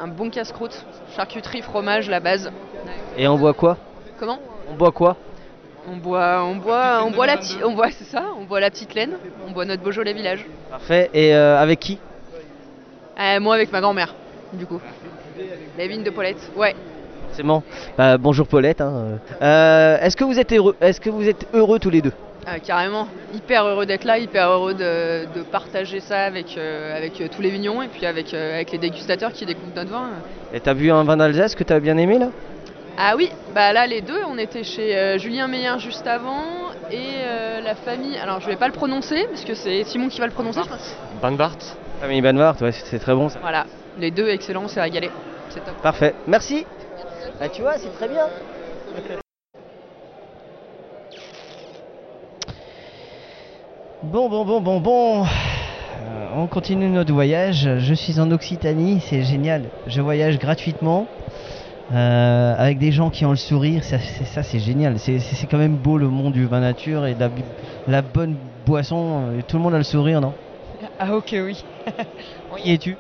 Un bon casse-croûte, charcuterie, fromage, la base. Et on boit quoi? Comment? On boit quoi? On boit, on boit, on boit la petite, on boit, c'est ça, on boit la petite laine, on boit notre Beaujolais village. Parfait. Et euh, avec qui? Euh, moi avec ma grand-mère, du coup. La vigne de Paulette, ouais. C'est bon. Bah, bonjour Paulette. hein. Euh, Est-ce que vous êtes heureux Est-ce que vous êtes heureux tous les deux? Ah, carrément, hyper heureux d'être là, hyper heureux de, de partager ça avec, euh, avec euh, tous les vignerons et puis avec, euh, avec les dégustateurs qui découvrent notre vin. Et t'as bu un vin d'Alsace que t'as bien aimé là? Ah oui, bah là les deux, on était chez euh, Julien Meyer juste avant et euh, la famille, alors je vais pas le prononcer parce que c'est Simon qui va le prononcer. je pense. Van Bart Famille Banvart, ouais, c'est très bon ça. Voilà, les deux excellents, c'est régalé. C'est top. Parfait. Merci. Ah, tu vois, c'est très bien. Bon, bon, bon, bon, bon. Euh, on continue notre voyage. Je suis en Occitanie, c'est génial. Je voyage gratuitement euh, avec des gens qui ont le sourire. Ça, c'est, ça, c'est génial. C'est, quand même beau le monde du vin nature et de la bonne boisson. Euh, Tout le monde a le sourire, non? Ah ok oui. Qui es-tu?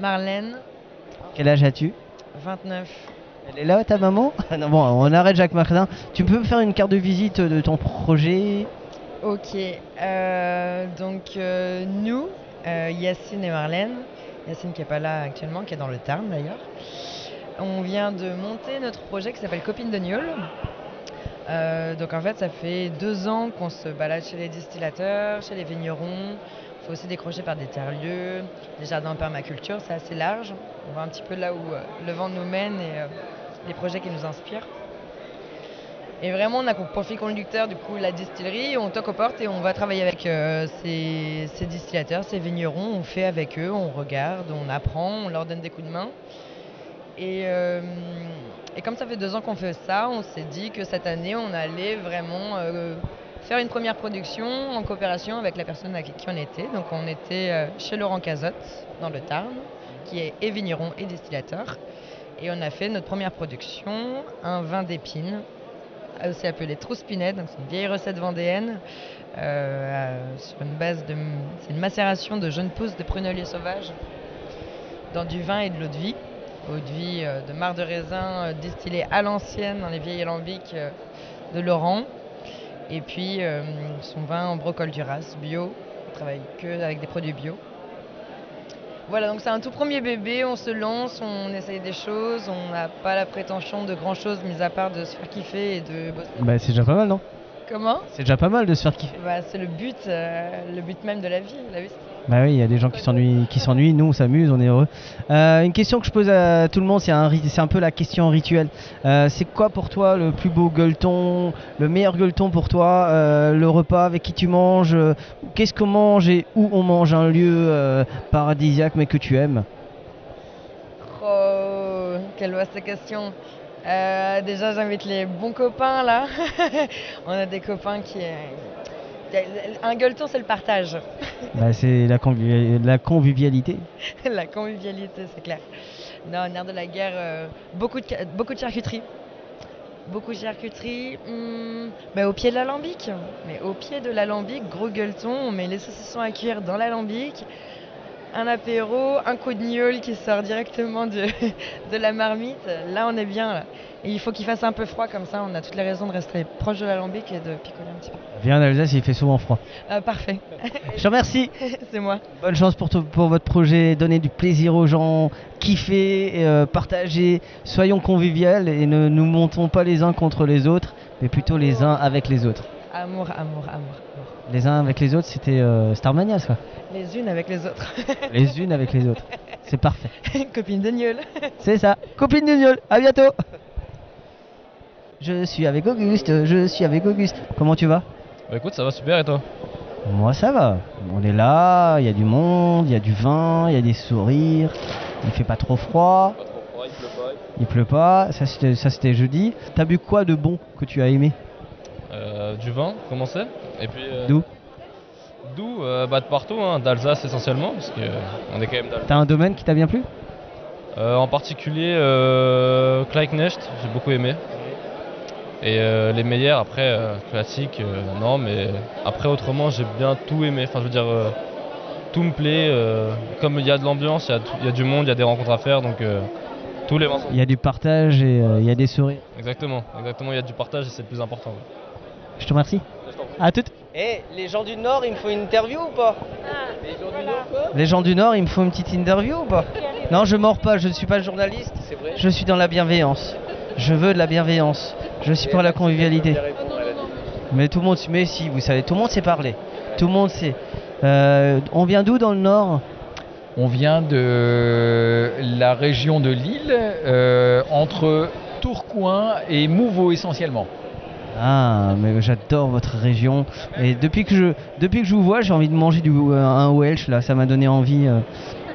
Marlène, Quel âge as-tu? 29. Elle est là, ta maman? Ah non, Bon, on arrête Jacques Martin. Tu peux me faire une carte de visite de ton projet? Ok, euh, donc euh, nous, euh, Yacine et Marlène, Yacine qui est pas là actuellement, qui est dans le Tarn d'ailleurs, on vient de monter notre projet qui s'appelle Copine de Niol. Euh, donc en fait, ça fait deux ans qu'on se balade chez les distillateurs, chez les vignerons. Il faut aussi décrocher par des tiers-lieux, des jardins en permaculture, c'est assez large. On voit un petit peu là où le vent nous mène et les projets qui nous inspirent. Et vraiment, on a comme profil conducteur du coup la distillerie, on toque aux portes et on va travailler avec euh, ces, distillateurs, ces vignerons, on fait avec eux, on regarde, on apprend, on leur donne des coups de main. Et, euh, comme ça fait deux ans qu'on fait ça, on s'est dit que cette année, on allait vraiment euh, faire une première production en coopération avec la personne avec qui on était. Donc on était chez Laurent Cazotte, dans le Tarn, qui est et vigneron et distillateur. Et on a fait notre première production, un vin d'épines, aussi appelée. Donc c'est une vieille recette vendéenne euh, sur une base de, c'est une macération de jeunes pousses de prunellier sauvage dans du vin et de l'eau de vie. Eau de vie euh, de marc de raisin euh, distillée à l'ancienne dans les vieilles alambics de Laurent. Et puis son vin en brocol Duras, bio. On travaille que avec des produits bio. Voilà, donc c'est un tout premier bébé, on se lance, on essaye des choses, on n'a pas la prétention de grand chose, mis à part de se faire kiffer et de bosser. Bah, c'est déjà pas mal, non? Comment? C'est déjà pas mal de se faire kiffer. bah, C'est le but, euh, le but même de la vie. La vie, Bah oui, il y a des gens qui s'ennuient, qui s'ennuient. Nous, on s'amuse, on est heureux. Euh, une question que je pose à tout le monde, c'est un, peu la question rituelle. Euh, c'est quoi pour toi le plus beau gueuleton, le meilleur gueuleton pour toi, euh, le repas avec qui tu manges, qu'est-ce qu'on mange et où on mange, un lieu paradisiaque mais que tu aimes? Oh, quelle vaste question. Déjà, j'invite les bons copains là. on a des copains qui. Un gueuleton, c'est le partage. Bah, c'est la, convivi- la convivialité. la convivialité, c'est clair. Non, nerf de la guerre, euh, beaucoup, de, ca- beaucoup de charcuterie. Beaucoup de charcuterie. hmm, bah, au pied de l'alambic. Mais au pied de l'alambic, gros gueuleton, on met les saucissons à cuire dans l'alambic. Un apéro, un coup de gnôle qui sort directement de, de la marmite. Là, on est bien. là. Et il faut qu'il fasse un peu froid, comme ça, on a toutes les raisons de rester proche de l'alambic et de picoler un petit peu. Viens en Alsace, il fait souvent froid. Ah, parfait. Je te remercie. c'est moi. Bonne chance pour votre projet, donnez du plaisir aux gens, kiffez, euh, partagez, soyons conviviales et ne nous montons pas les uns contre les autres, mais plutôt les uns avec les autres. Amour, amour, amour. Les uns avec les autres, c'était euh, Starmania, ça. Les unes avec les autres. Les unes avec les autres. C'est parfait. Copine de gnôle. C'est ça. Copine de Niol, à bientôt. Je suis avec Auguste, je suis avec Auguste. Comment tu vas? Bah écoute, ça va super et toi? Moi ça va. On est là, il y a du monde, il y a du vin, il y a des sourires. Il fait pas trop froid. Il pleut pas. Ça c'était ça c'était jeudi. T'as bu quoi de bon que tu as aimé? Du vin, comment c'est Et puis. euh, D'où D'où euh, Bah de partout, hein, d'Alsace essentiellement, parce que euh, on est quand même d'Alsace. T'as un domaine qui t'a bien plu Euh, en particulier, euh, Kleiknecht, j'ai beaucoup aimé. Et euh, les meilleurs, après, euh, classiques, euh, non, mais après, autrement, j'ai bien tout aimé. Enfin, je veux dire, euh, tout me plaît. euh, comme il y a de l'ambiance, il y a y, du monde, il y a des rencontres à faire, donc euh, tous les Il y a du partage et euh, il y a des sourires. Exactement, exactement, il y a du partage et c'est le plus important. ouais. Je te remercie. À toutes. Eh, les gens du Nord, il me faut une interview ou pas Les gens du Nord, il me faut une petite interview ou pas Non, je mords pas, je ne suis pas journaliste. C'est vrai Je suis dans la bienveillance. Je veux de la bienveillance. Je suis pour la convivialité. Mais tout le monde, mais si, vous savez, tout le monde sait parler. Tout le monde sait. Euh, on vient d'où dans le Nord? On vient de la région de Lille, euh, entre Tourcoing et Mouveau essentiellement. Ah, mais j'adore votre région. Et depuis que je, depuis que je vous vois, j'ai envie de manger du, euh, un Welsh là. Ça m'a donné envie euh,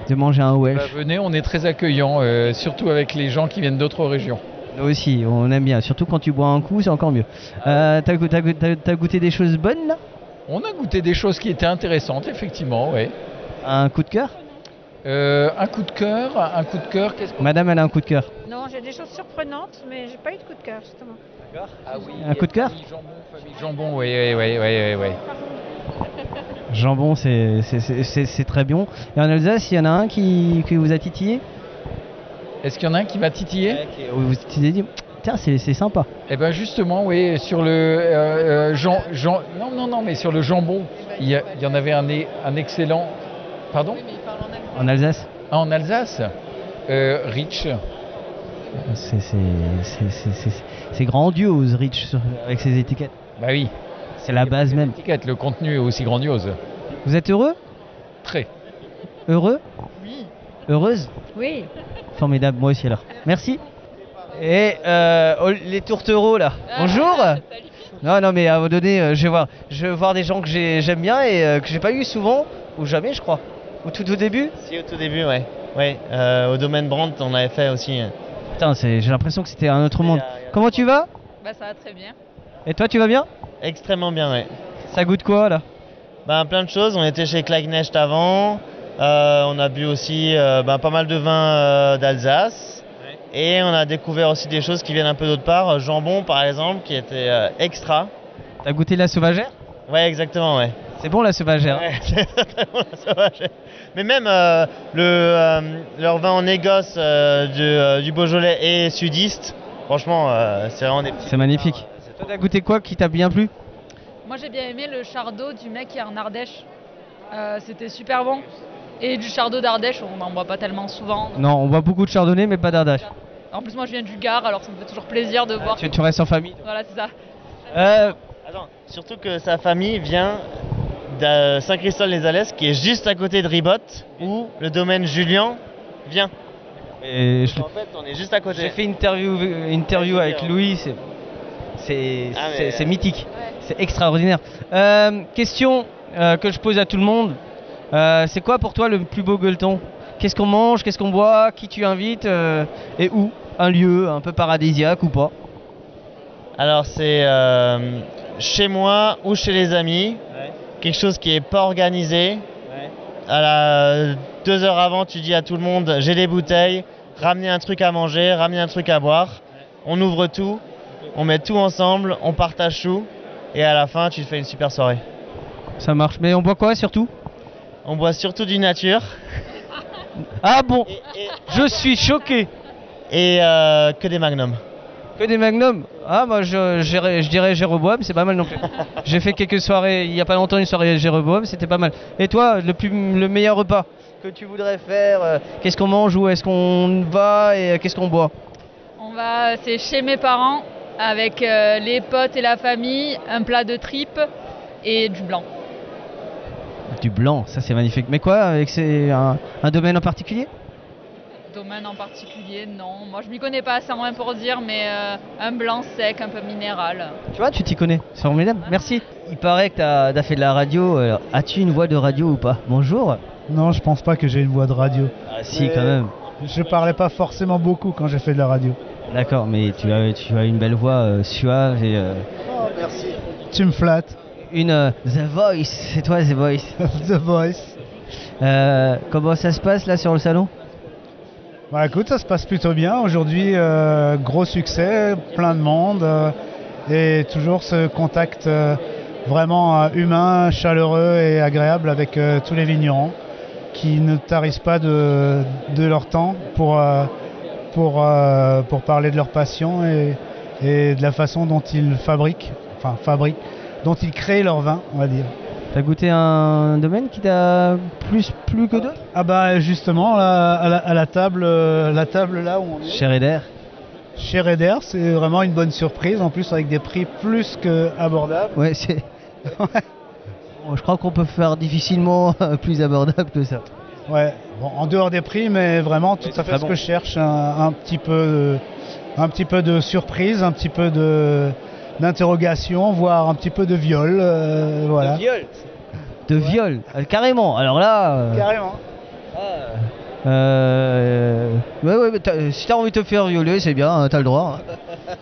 de manger un Bah, Welsh. venez, on est très accueillant, euh, surtout avec les gens qui viennent d'autres régions. Nous aussi, on aime bien. Surtout quand tu bois un coup, c'est encore mieux. Euh, T'as go- t'as go- t'as- t'as goûté des choses bonnes là? On a goûté des choses qui étaient intéressantes, effectivement, ouais. Un coup de cœur? Euh, un coup de cœur, un coup de cœur. Madame, elle a un coup de cœur. Non, j'ai des choses surprenantes, mais j'ai pas eu de coup de cœur justement. Ah oui, Un coup de cœur Jambon, oui, oui, oui, oui, oui, oui. Jambon, c'est c'est- c'est- c'est- c'est très bon. Et en Alsace, il y en a un qui, qui vous a titillé? Est-ce qu'il y en a un qui Vous vous êtes dit, tiens, c'est sympa. Eh ben justement, oui, sur le euh, euh, Jean, Jean- non, non, non, mais sur le jambon, il y, a- il y en avait un, excellent. Pardon? En Alsace? Ah, en Alsace, euh, Rich. C'est- grandiose, Rich, avec ses étiquettes. Bah oui. C'est la base même. Étiquette, le contenu est aussi grandiose. Vous êtes heureux? Très. Heureux? Oui. Heureuse? Oui. Formidable, moi aussi alors. Merci. Et euh, oh, les tourtereaux là. Bonjour. Non, non, mais à un moment donné, euh, je vais voir, je vais voir des gens que j'ai- j'aime bien et euh, que j'ai pas eu souvent ou jamais, je crois. Ou tout au début? Si, au tout début, ouais. Ouais, euh, au domaine Brandt, on avait fait aussi. Putain, j'ai l'impression que c'était un autre monde. Comment tu vas Bah ça va très bien. Et toi, tu vas bien? Extrêmement bien, ouais. Ça goûte quoi là? Ben, plein de choses. On était chez Klagnest avant. Euh, on a bu aussi euh, ben, pas mal de vins euh, d'Alsace. Et on a découvert aussi des choses qui viennent un peu d'autre part. Euh, Jambon, par exemple, qui était euh, extra. T'as goûté la sauvagère? Ouais, exactement, ouais. C'est bon la sauvagère Ouais, c'est très bon, la sauvagère. Mais même euh, le, euh, leur vin en négoce euh, du, euh, du Beaujolais et sudiste, franchement, euh, c'est vraiment des petits. C'est magnifique. Toi, t'as goûté quoi qui t'a bien plu? Moi j'ai bien aimé le chardot du mec qui est en Ardèche. Euh, C'était super bon. Et du chardot d'Ardèche, on n'en boit pas tellement souvent. donc- Non, on boit beaucoup de chardonnay, mais pas d'Ardèche. En plus moi je viens du Gard, alors ça me fait toujours plaisir de voir. tu- tu restes en famille. Voilà, c'est ça. Euh, Attends, surtout que sa famille vient de Saint-Christol-les-Alès, qui est juste à côté de Ribot, où le domaine Julien vient. Et je- En fait, on est juste à côté. J'ai fait une interview, avec Louis, c'est c'est Ah, mais- c'est- c'est mythique, c'est extraordinaire. Euh, question euh, que je pose à tout le monde, Euh, c'est quoi pour toi le plus beau gueuleton? Qu'est-ce qu'on mange, qu'est-ce qu'on boit, qui tu invites? Euh, et où? Un lieu un peu paradisiaque ou pas? Alors c'est euh, chez moi ou chez les amis, quelque chose qui est pas organisé. À la deux heures avant, tu dis à tout le monde j'ai des bouteilles, ramenez un truc à manger, ramenez un truc à boire. On ouvre tout, on met tout ensemble, on partage tout, et à la fin tu te fais une super soirée. Ça marche, mais on boit quoi surtout? On boit surtout du nature. Ah bon? Je suis choqué Et euh, que des magnums. Que des magnums Ah moi je, dirais Jéroboam, c'est pas mal non plus. J'ai fait quelques soirées, il y a pas longtemps une soirée Jéroboam, c'était pas mal. Et toi, le, plus, le meilleur repas que tu voudrais faire euh, Qu'est-ce qu'on mange Où est-ce qu'on va Et euh, qu'est-ce qu'on boit? On va, c'est chez mes parents, avec euh, les potes et la famille, un plat de tripes et du blanc. Du blanc, ça c'est magnifique. Mais quoi avec c'est un, un domaine en particulier? Domaine en particulier, non. Moi je m'y connais pas assez moins pour dire, mais euh, un blanc sec, un peu minéral. Tu vois, tu t'y connais. C'est formidable. Merci. Il paraît que tu as, fait de la radio. alors, As-tu une voix de radio ou pas? Bonjour. Non, je pense pas que j'ai une voix de radio. Ah si, quand même. Je parlais pas forcément beaucoup quand j'ai fait de la radio. D'accord, mais tu as, tu as une belle voix euh, suave et. euh, Oh, merci. Tu me flattes. Une euh, The Voice, c'est toi The Voice. The Voice. Euh, comment ça se passe là sur le salon? Bah écoute, ça se passe plutôt bien. Aujourd'hui, euh, gros succès, plein de monde euh, et toujours ce contact euh, vraiment humain, chaleureux et agréable avec tous les vignerons qui ne tarissent pas de, leur temps pour, pour, pour parler de leur passion et de la façon dont ils fabriquent, enfin fabriquent, dont ils créent leur vin, on va dire. T'as goûté un domaine qui t'a plus plu que d'autres? Ah bah justement, là, à, la, à la table, euh, la table là où on est. Chez Chez c'est vraiment une bonne surprise, en plus avec des prix plus que abordables. Ouais, c'est. Bon, je crois qu'on peut faire difficilement euh, plus abordable que ça. Ouais, bon, en dehors des prix, mais vraiment tout à fait ce bon. que je cherche, un, un petit peu, un petit peu de surprise, un petit peu de d'interrogation, voire un petit peu de viol, euh, voilà. viol De viol, euh, carrément. Alors là. euh, Carrément. euh, ouais, ouais, mais t'as- si t'as envie de te faire violer, c'est bien, hein, t'as le droit. hein.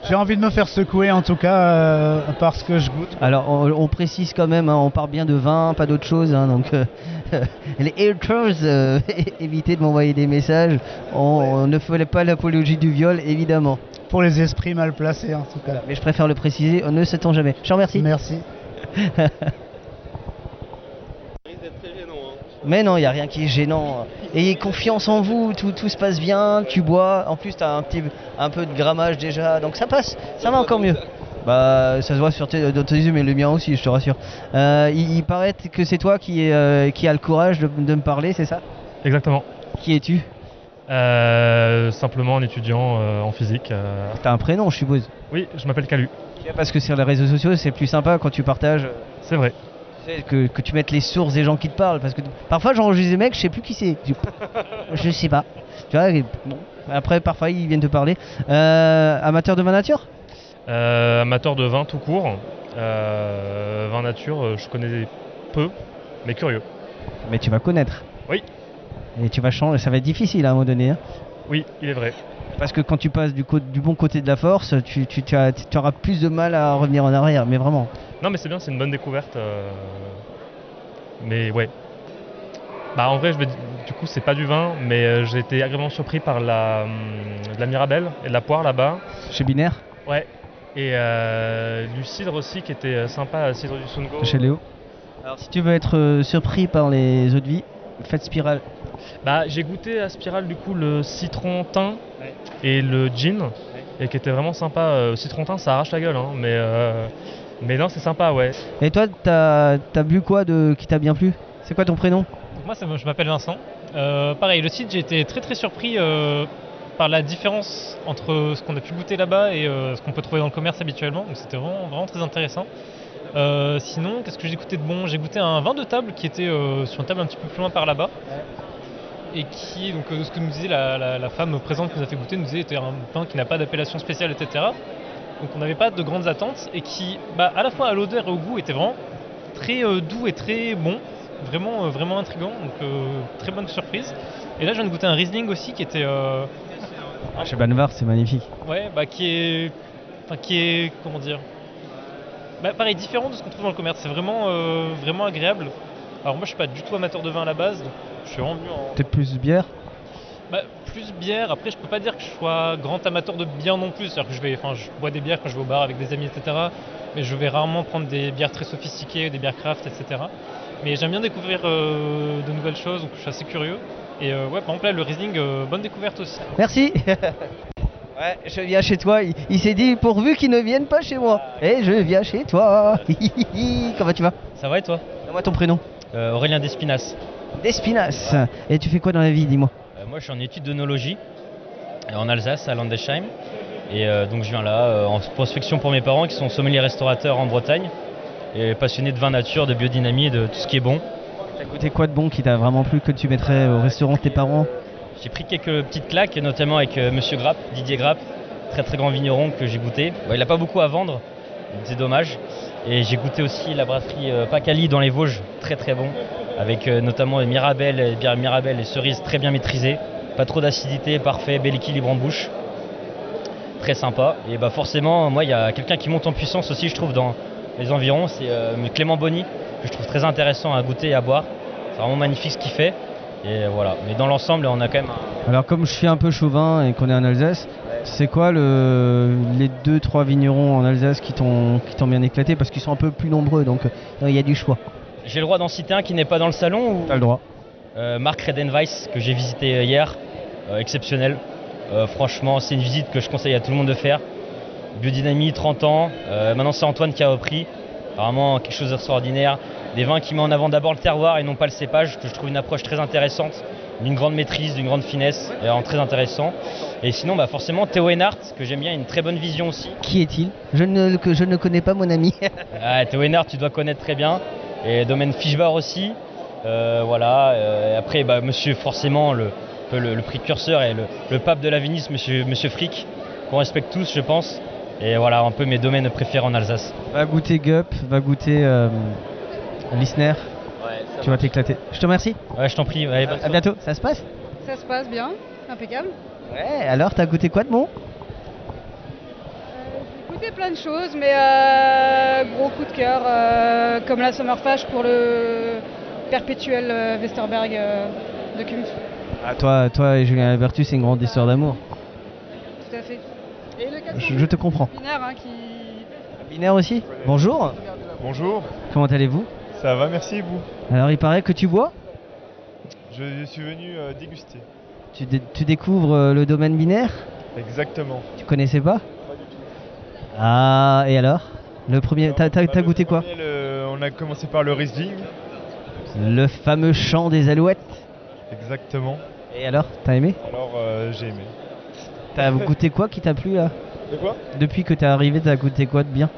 J'ai envie de me faire secouer en tout cas euh, parce que je goûte. Alors, on, on précise quand même, hein, on parle bien de vin, pas d'autre chose. hein, donc, euh, les haters, euh, évitez de m'envoyer des messages. On, on ne ferait pas l'apologie du viol, évidemment. Pour les esprits mal placés en tout cas. Mais je préfère le préciser, on ne sait-on jamais. Je te remercie. Merci. Mais non, il n'y a rien qui est gênant. Ayez confiance en vous, tout, tout se passe bien, tu bois. En plus, tu as un, petit, un peu de grammage déjà, donc ça passe, ça va encore mieux. Bah, ça se voit sur tes, dans tes yeux, mais le mien aussi, je te rassure. Euh, il, il paraît que c'est toi qui, euh, qui a le courage de, de me parler, c'est ça? Exactement. Qui es-tu? Euh, Simplement un étudiant euh, en physique. T'as un prénom, je suppose? Oui, je m'appelle Calu. Parce que sur les réseaux sociaux, c'est plus sympa quand tu partages. C'est vrai. Que, que tu mettes les sources des gens qui te parlent. Parce que parfois, j'enregistre des mecs, je sais plus qui c'est. Je, je sais pas. Tu vois, bon. Après, parfois, ils viennent te parler. Euh, amateur de ma nature? Euh, amateur de vin tout court. Euh, vin nature, euh, je connais peu, mais curieux. Mais tu vas connaître. Oui. Et tu vas changer. Ça va être difficile à un moment donné. hein. Oui, il est vrai. Parce que quand tu passes du bon côté de la force, tu, tu- tu as- tu auras plus de mal à revenir en arrière. Mais vraiment. Non, mais c'est bien, c'est une bonne découverte. euh, Mais ouais. Bah en vrai, je vais, du coup, c'est pas du vin, mais euh, j'ai été agréablement surpris par la, hum, de la mirabelle et de la poire là-bas. Chez Binaire Ouais. Et euh, du cidre aussi qui était euh, sympa, cidre du Sungo. Chez Léo Alors si tu veux être euh, surpris par les eaux de vie, faites spirale. Bah j'ai goûté à Spirale du coup le citron thym et le gin, et qui était vraiment sympa. Euh, citron thym, ça arrache la gueule, hein, mais euh, mais non, c'est sympa, ouais. Et toi, t'as as bu quoi de qui t'a bien plu? C'est quoi ton prénom? Donc moi, ça je m'appelle Vincent. Euh, pareil, le site, j'ai été très très surpris euh, par la différence entre ce qu'on a pu goûter là-bas et euh, ce qu'on peut trouver dans le commerce habituellement. Donc c'était vraiment, vraiment très intéressant. Euh, sinon, qu'est-ce que j'ai goûté de bon? J'ai goûté un vin de table qui était euh, sur une table un petit peu plus loin par là-bas. Et qui, donc euh, ce que nous disait la, la- la femme présente qui nous a fait goûter, nous disait était un vin qui n'a pas d'appellation spéciale, etc. Donc on n'avait pas de grandes attentes et qui, bah, à la fois à l'odeur et au goût, était vraiment très euh, doux et très bon, vraiment euh, vraiment intrigant, donc euh, très bonne surprise. Et là, je viens de goûter un Riesling aussi qui était, euh, Chez Banvar, c'est magnifique. ouais, bah qui est, enfin qui est, comment dire, bah, pareil différent de ce qu'on trouve dans le commerce. C'est vraiment vraiment agréable. Alors moi, je suis pas du tout amateur de vin à la base, donc je suis vraiment venu en Peut-être plus bière? Bah, plus bière. Après, je peux pas dire que je sois grand amateur de bière non plus. C'est-à-dire que je vais, enfin, je bois des bières quand je vais au bar avec des amis, etc. Mais je vais rarement prendre des bières très sophistiquées, des bières craft, etc. Mais j'aime bien découvrir euh, de nouvelles choses, donc je suis assez curieux. Et euh, ouais, par exemple là, le Riesling, euh, bonne découverte aussi. Merci Ouais, je viens chez toi. Il, il s'est dit pourvu qu'ils ne viennent pas chez moi. Et je viens chez toi. Comment tu vas? Ça va et toi? Moi ton prénom Aurélien Despinas. Despinas. Et tu fais quoi dans la vie, dis-moi? Moi je suis en études d'onologie euh, en Alsace, à Landesheim. Et euh, donc je viens là euh, en prospection pour mes parents qui sont sommeliers restaurateurs en Bretagne et passionnés de vin nature, de biodynamie et de tout ce qui est bon. T'as goûté quoi de bon qui t'a vraiment plu que tu mettrais au restaurant de tes parents? J'ai pris quelques petites claques, notamment avec euh, Monsieur Grapp, Didier Grapp, très très grand vigneron que j'ai goûté. Bon, il n'a pas beaucoup à vendre, c'est dommage. Et j'ai goûté aussi la brasserie euh, Pacali dans les Vosges, très très bon, avec euh, notamment Mirabelle, les bières Mirabelle, les cerises très bien maîtrisées, pas trop d'acidité, parfait, bel équilibre en bouche, très sympa. Et bah forcément, moi il y a quelqu'un qui monte en puissance aussi, je trouve, dans les environs, c'est euh, Clément Bonny, que je trouve très intéressant à goûter et à boire. C'est vraiment magnifique ce qu'il fait. Et voilà. Mais dans l'ensemble, on a quand même un, Alors comme je suis un peu chauvin et qu'on est en Alsace, c'est quoi le, les deux trois vignerons en Alsace qui t'ont bien éclaté parce qu'ils sont un peu plus nombreux donc euh, il y a du choix. J'ai le droit d'en citer un qui n'est pas dans le salon ou... T'as le droit. Euh, Marc Redenweiss, que j'ai visité euh, hier, Euh, exceptionnel. Euh, franchement, c'est une visite que je conseille à tout le monde de faire. Biodynamie, 30 ans. Maintenant, c'est Antoine qui a repris. Vraiment quelque chose d'extraordinaire. Des vins qui met en avant d'abord le terroir et non pas le cépage, que je trouve une approche très intéressante, d'une grande maîtrise, d'une grande finesse, et vraiment très intéressant. Et sinon, bah, forcément, Théo Enhart, que j'aime bien, une très bonne vision aussi. Qui est-il? Je ne, que je ne connais pas mon ami. Ah, Théo Enhart, tu dois connaître très bien. Et Domaine Fischbar aussi. Euh, voilà. Euh, et après, bah, monsieur, forcément, le, le, le précurseur et le, le pape de la Venise, monsieur, monsieur Frick, qu'on respecte tous, je pense. Et voilà, un peu mes domaines préférés en Alsace. va goûter Gup, va goûter euh, Lissner. Tu vas t'éclater. Je te remercie. Ouais, je t'en prie. Allez, à bientôt. Ça se passe? Ça se passe bien, impeccable. Ouais. Alors t'as goûté quoi de bon? J'ai goûté plein de choses, mais euh, gros coup de cœur, euh, comme la Summerfash pour le perpétuel euh, Westerberg euh, de Kumpf. Ah, toi, toi et Julien Albertus, c'est une grande histoire d'amour. Tout à fait. Et le 400 Je, je te comprends. binaire hein, qui. Binaire aussi? Bonjour. Bonjour, Comment allez-vous? Ça va, merci vous Alors il paraît que tu bois? Je suis venu euh, déguster. tu, dé- tu découvres euh, le domaine binaire? Exactement. Tu connaissais pas? Ah, et alors? Le premier, t'as goûté quoi? le- on a commencé par le Riesling. Le fameux chant des alouettes. Exactement. Et alors, t'as aimé? Alors euh, j'ai aimé. T'as goûté quoi qui t'a plu là? De quoi? Depuis que t'es arrivé, t'as goûté quoi de bien?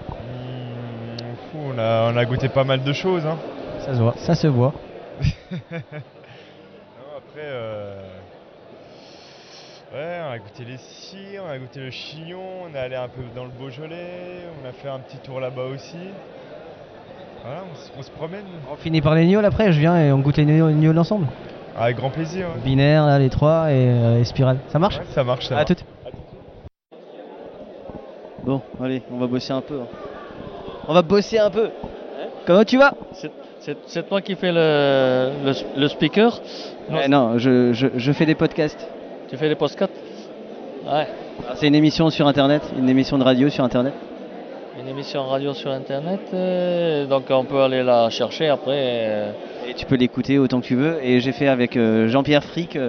A, on a goûté pas mal de choses. Hein. Ça se voit. Ça se voit. Non, après, euh, ouais, on a goûté les cires, on a goûté le chignon, on est allé un peu dans le Beaujolais, on a fait un petit tour là-bas aussi. Voilà, on, se- on se promène. On finit par les gnôles après, je viens et on goûte les gnôles ensemble. Avec grand plaisir. ouais. Binaire, là, les trois et, euh, et spirale. Ça marche Ouais, ça marche, ça À marche. toutes. Bon, allez, on va bosser un peu. hein. On va bosser un peu. Comment tu vas? C'est toi qui fais le, le, le speaker? Non, je, je- je fais des podcasts. Tu fais des podcasts? Ouais. C'est une émission sur internet, une émission de radio sur internet. Une émission radio sur internet, euh, donc on peut aller la chercher après. euh. Et tu peux l'écouter autant que tu veux. Et j'ai fait avec euh, Jean-Pierre Frick,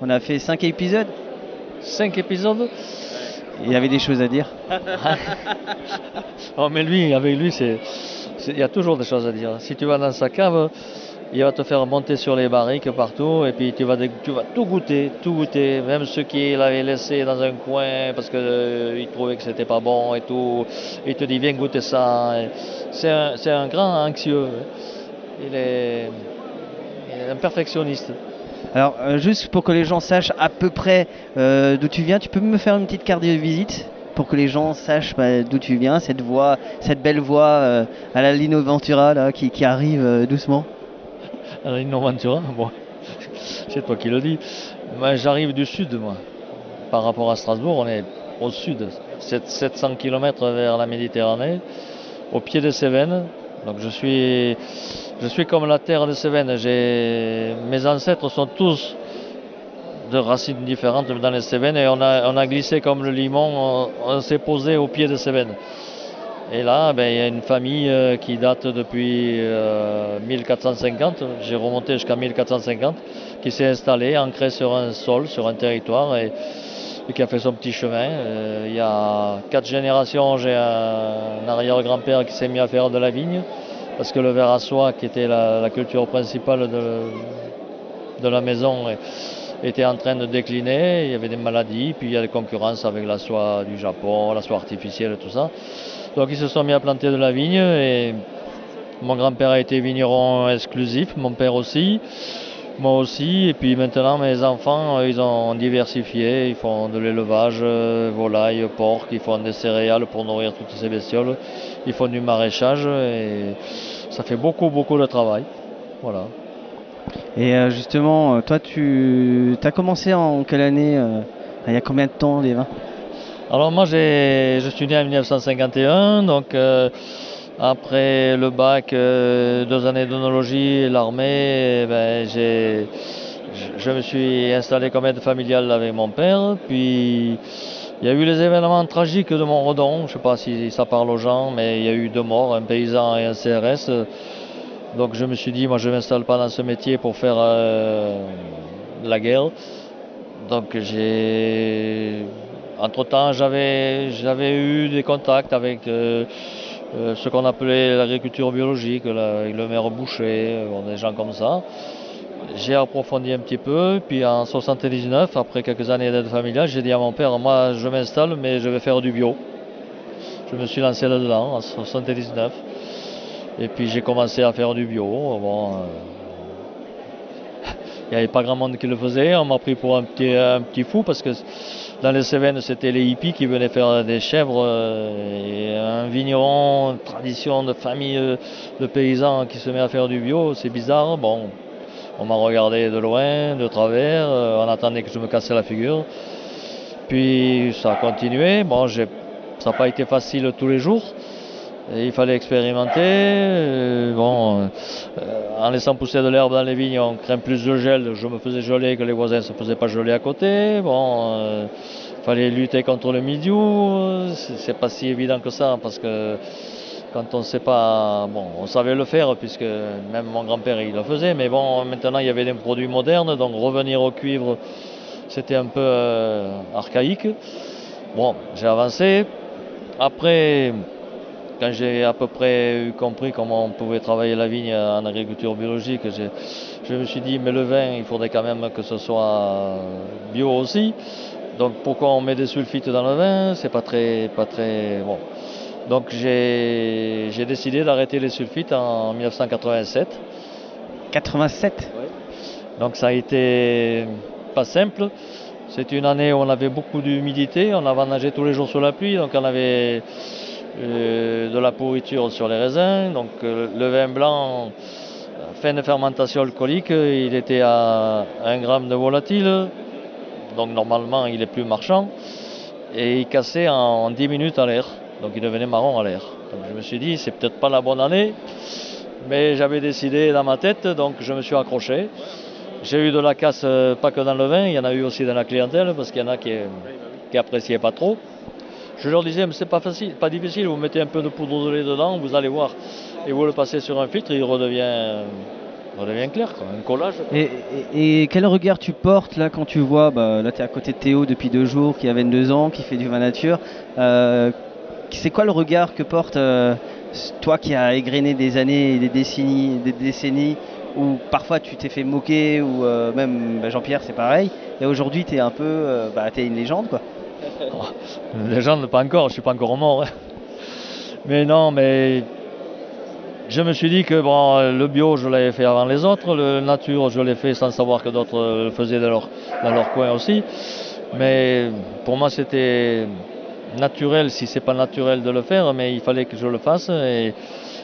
on a fait 5 épisodes. 5 épisodes? Il y avait des choses à dire. Oh, mais lui, avec lui, il y a toujours des choses à dire. Si tu vas dans sa cave, il va te faire monter sur les barriques partout, et puis tu vas, tu vas tout goûter, tout goûter, même ceux qui l'avaient laissé dans un coin parce qu'il trouvait que c'était pas bon et tout. Il te dit viens goûter ça. C'est un, un grand anxieux. Il est, il est un perfectionniste. Alors, euh, juste pour que les gens sachent à peu près euh, d'où tu viens, tu peux me faire une petite carte de visite pour que les gens sachent bah, d'où tu viens, cette voix, cette belle voix euh, à la Lino Ventura là, qui, arrive doucement. Alors, Ventura, bon, c'est toi qui le dis. Moi, j'arrive du sud, moi. Par rapport à Strasbourg, on est au sud, Sept- 700 km vers la Méditerranée, au pied des Cévennes. Donc, je suis, je suis comme la terre des Cévennes. Mes ancêtres sont tous de racines différentes dans les Cévennes et on a, on a glissé comme le limon, on, s'est posé au pied des Cévennes. Et là, ben, il y a une famille euh, qui date depuis euh, 1450, j'ai remonté jusqu'à 1450, qui s'est installée, ancrée sur un sol, sur un territoire et, et qui a fait son petit chemin. Euh, il y a quatre générations, j'ai un, arrière-grand-père qui s'est mis à faire de la vigne, parce que le verre à soie, qui était la, culture principale de, la maison, était en train de décliner, il y avait des maladies, puis il y a des concurrences avec la soie du Japon, la soie artificielle, tout ça. Donc ils se sont mis à planter de la vigne et mon grand-père a été vigneron exclusif, mon père aussi, moi aussi, et puis maintenant mes enfants, euh, ils ont diversifié, ils font de l'élevage, euh, volaille, porc, ils font des céréales pour nourrir toutes ces bestioles, ils font du maraîchage. Et ça fait beaucoup beaucoup de travail. Voilà. Et euh, justement, toi, tu as commencé en quelle année Il y a combien de temps les vins Alors moi j'ai, je suis né en 1951, donc euh, après le bac, euh, deux années d'onologie l'armée, eh ben, j'ai, je, me suis installé comme aide familiale avec mon père. Puis il y a eu les événements tragiques de Montredon, je ne sais pas si ça parle aux gens, mais il y a eu deux morts, un paysan et un CRS. Donc je me suis dit, moi je ne m'installe pas dans ce métier pour faire euh, la guerre. Donc j'ai. Entre temps, j'avais, j'avais eu des contacts avec euh, euh, ce qu'on appelait l'agriculture biologique, la- le maire Boucher, euh, des gens comme ça. J'ai approfondi un petit peu, puis en 79, après quelques années d'aide familiale, j'ai dit à mon père, moi je m'installe, mais je vais faire du bio. Je me suis lancé là-dedans en 79. Et puis j'ai commencé à faire du bio. Euh, il n'y avait pas grand monde qui le faisait. On m'a pris pour un petit, un petit fou parce que dans les Cévennes, c'était les hippies qui venaient faire des chèvres. euh, un vigneron, une tradition de famille euh, de paysans qui se met à faire du bio, c'est bizarre. Bon, on m'a regardé de loin, de travers. euh, on attendait que je me casse la figure. Puis ça a continué. Bon, ça n'a pas été facile tous les jours. Il fallait expérimenter. euh, bon, euh, en laissant pousser de l'herbe dans les vignes, on craint plus de gel. Je me faisais geler que les voisins ne se faisaient pas geler à côté. Bon, euh, fallait lutter contre le milieu. C'est pas si évident que ça parce que quand on ne sait pas, bon, on savait le faire puisque même mon grand-père il le faisait. Mais bon, maintenant il y avait des produits modernes, donc revenir au cuivre, c'était un peu archaïque. Bon, j'ai avancé. Après, quand j'ai à peu près eu compris comment on pouvait travailler la vigne en agriculture biologique, je me suis dit, mais le vin, il faudrait quand même que ce soit bio aussi. Donc pourquoi on met des sulfites dans le vin? C'est pas très, pas très bon. Donc j'ai décidé d'arrêter les sulfites en 1987. 87 Donc ça a été pas simple. C'était une année où on avait beaucoup d'humidité, on avait nagé tous les jours sous la pluie, donc on avait de la pourriture sur les raisins. Donc euh, le vin blanc, fin de fermentation alcoolique, il était à 1 gramme de volatile, donc normalement il est plus marchand, et il cassait en 10 minutes à l'air, donc il devenait marron à l'air. Je me suis dit, c'est peut-être pas la bonne année. Mais j'avais décidé dans ma tête, donc je me suis accroché. J'ai eu de la casse, euh, pas que dans le vin, il y en a eu aussi dans la clientèle, parce qu'il y en a qui, qui appréciaient pas trop. Je leur disais, mais c'est pas facile, pas difficile, vous mettez un peu de poudre de lait dedans, vous allez voir. Et vous le passez sur un filtre, il redevient, redevient clair, quoi, un collage. Et, quel regard tu portes là quand tu vois, bah, là tu es à côté de Théo depuis deux jours, qui a 22 ans, qui fait du vin nature. Euh, c'est quoi le regard que porte euh, toi qui as égrené des années et des décennies, des décennies où parfois tu t'es fait moquer ou euh, même bah, Jean-Pierre c'est pareil et aujourd'hui tu es un peu bah, t'es une légende quoi? Les gens, pas encore, je suis pas encore mort. hein. Mais non, mais je me suis dit que bon, le bio, je l'avais fait avant les autres, le nature, je l'ai fait sans savoir que d'autres le faisaient dans leur, dans leur coin aussi. Mais pour moi, c'était naturel, si c'est pas naturel de le faire, mais il fallait que je le fasse. Et,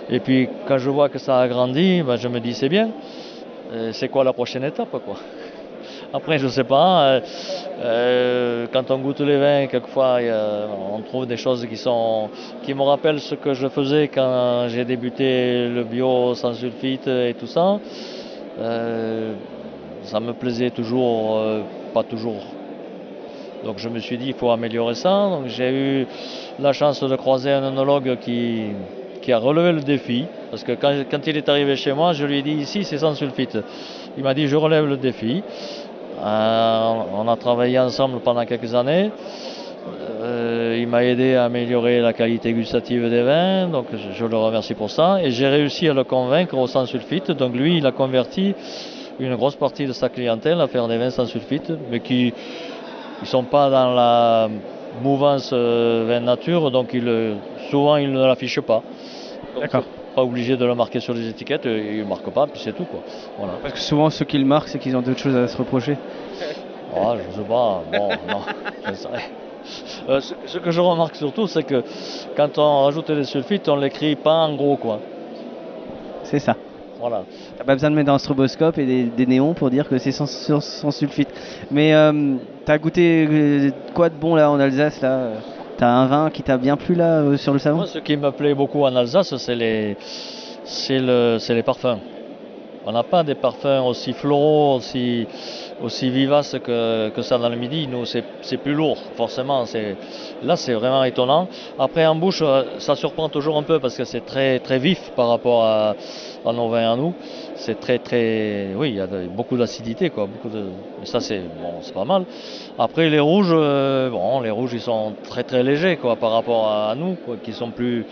et puis, quand je vois que ça a grandi, ben, je me dis c'est bien. C'est quoi la prochaine étape, quoi? Après, je sais pas. euh, euh, quand on goûte les vins, quelquefois, on trouve des choses qui me rappellent ce que je faisais quand j'ai débuté le bio sans sulfite et tout ça. Euh, ça me plaisait toujours, pas toujours. Donc je me suis dit, il faut améliorer ça. Donc j'ai eu la chance de croiser un œnologue qui, qui a relevé le défi. Parce que quand, quand il est arrivé chez moi, je lui ai dit, ici c'est sans sulfite. Il m'a dit, je relève le défi. Euh, on a travaillé ensemble pendant quelques années. Euh, il m'a aidé à améliorer la qualité gustative des vins, donc je, le remercie pour ça. Et j'ai réussi à le convaincre au sans sulfite. Donc lui, il a converti une grosse partie de sa clientèle à faire des vins sans sulfite, mais qui ne sont pas dans la mouvance euh, vin nature, donc souvent ils ne l'affichent pas. D'accord. Pas obligé de le marquer sur les étiquettes, euh, ils ne marquent pas, puis c'est tout. Quoi. Voilà. Parce que souvent ceux qui le marquent c'est qu'ils ont d'autres choses à se reprocher. Ah, je sais pas, bon, non, je sais. Euh, ce, ce que je remarque surtout, c'est que quand on rajoute des sulfites, on l'écrit pas en gros, quoi. C'est ça. Voilà. T'as pas besoin de mettre un stroboscope et des, des néons pour dire que c'est sans, sans- sans sulfite. Mais euh, t'as goûté quoi de bon là en Alsace là T'as un vin qui t'a bien plu là euh, sur le salon Moi, ce qui me plaît beaucoup en Alsace, c'est les, c'est le, c'est les parfums. On n'a pas des parfums aussi floraux, aussi, aussi vivaces que, ça dans le midi. Nous, c'est, plus lourd, forcément. Là, c'est vraiment étonnant. Après, en bouche, euh, ça surprend toujours un peu parce que c'est très, très vif par rapport à, nos vins à nous. C'est très, très. Oui, il y a beaucoup d'acidité, quoi. Beaucoup de, mais ça, c'est, bon, pas mal. Après, les rouges, euh, bon, les rouges, ils sont très, très légers, quoi, par rapport à, nous, qui sont plus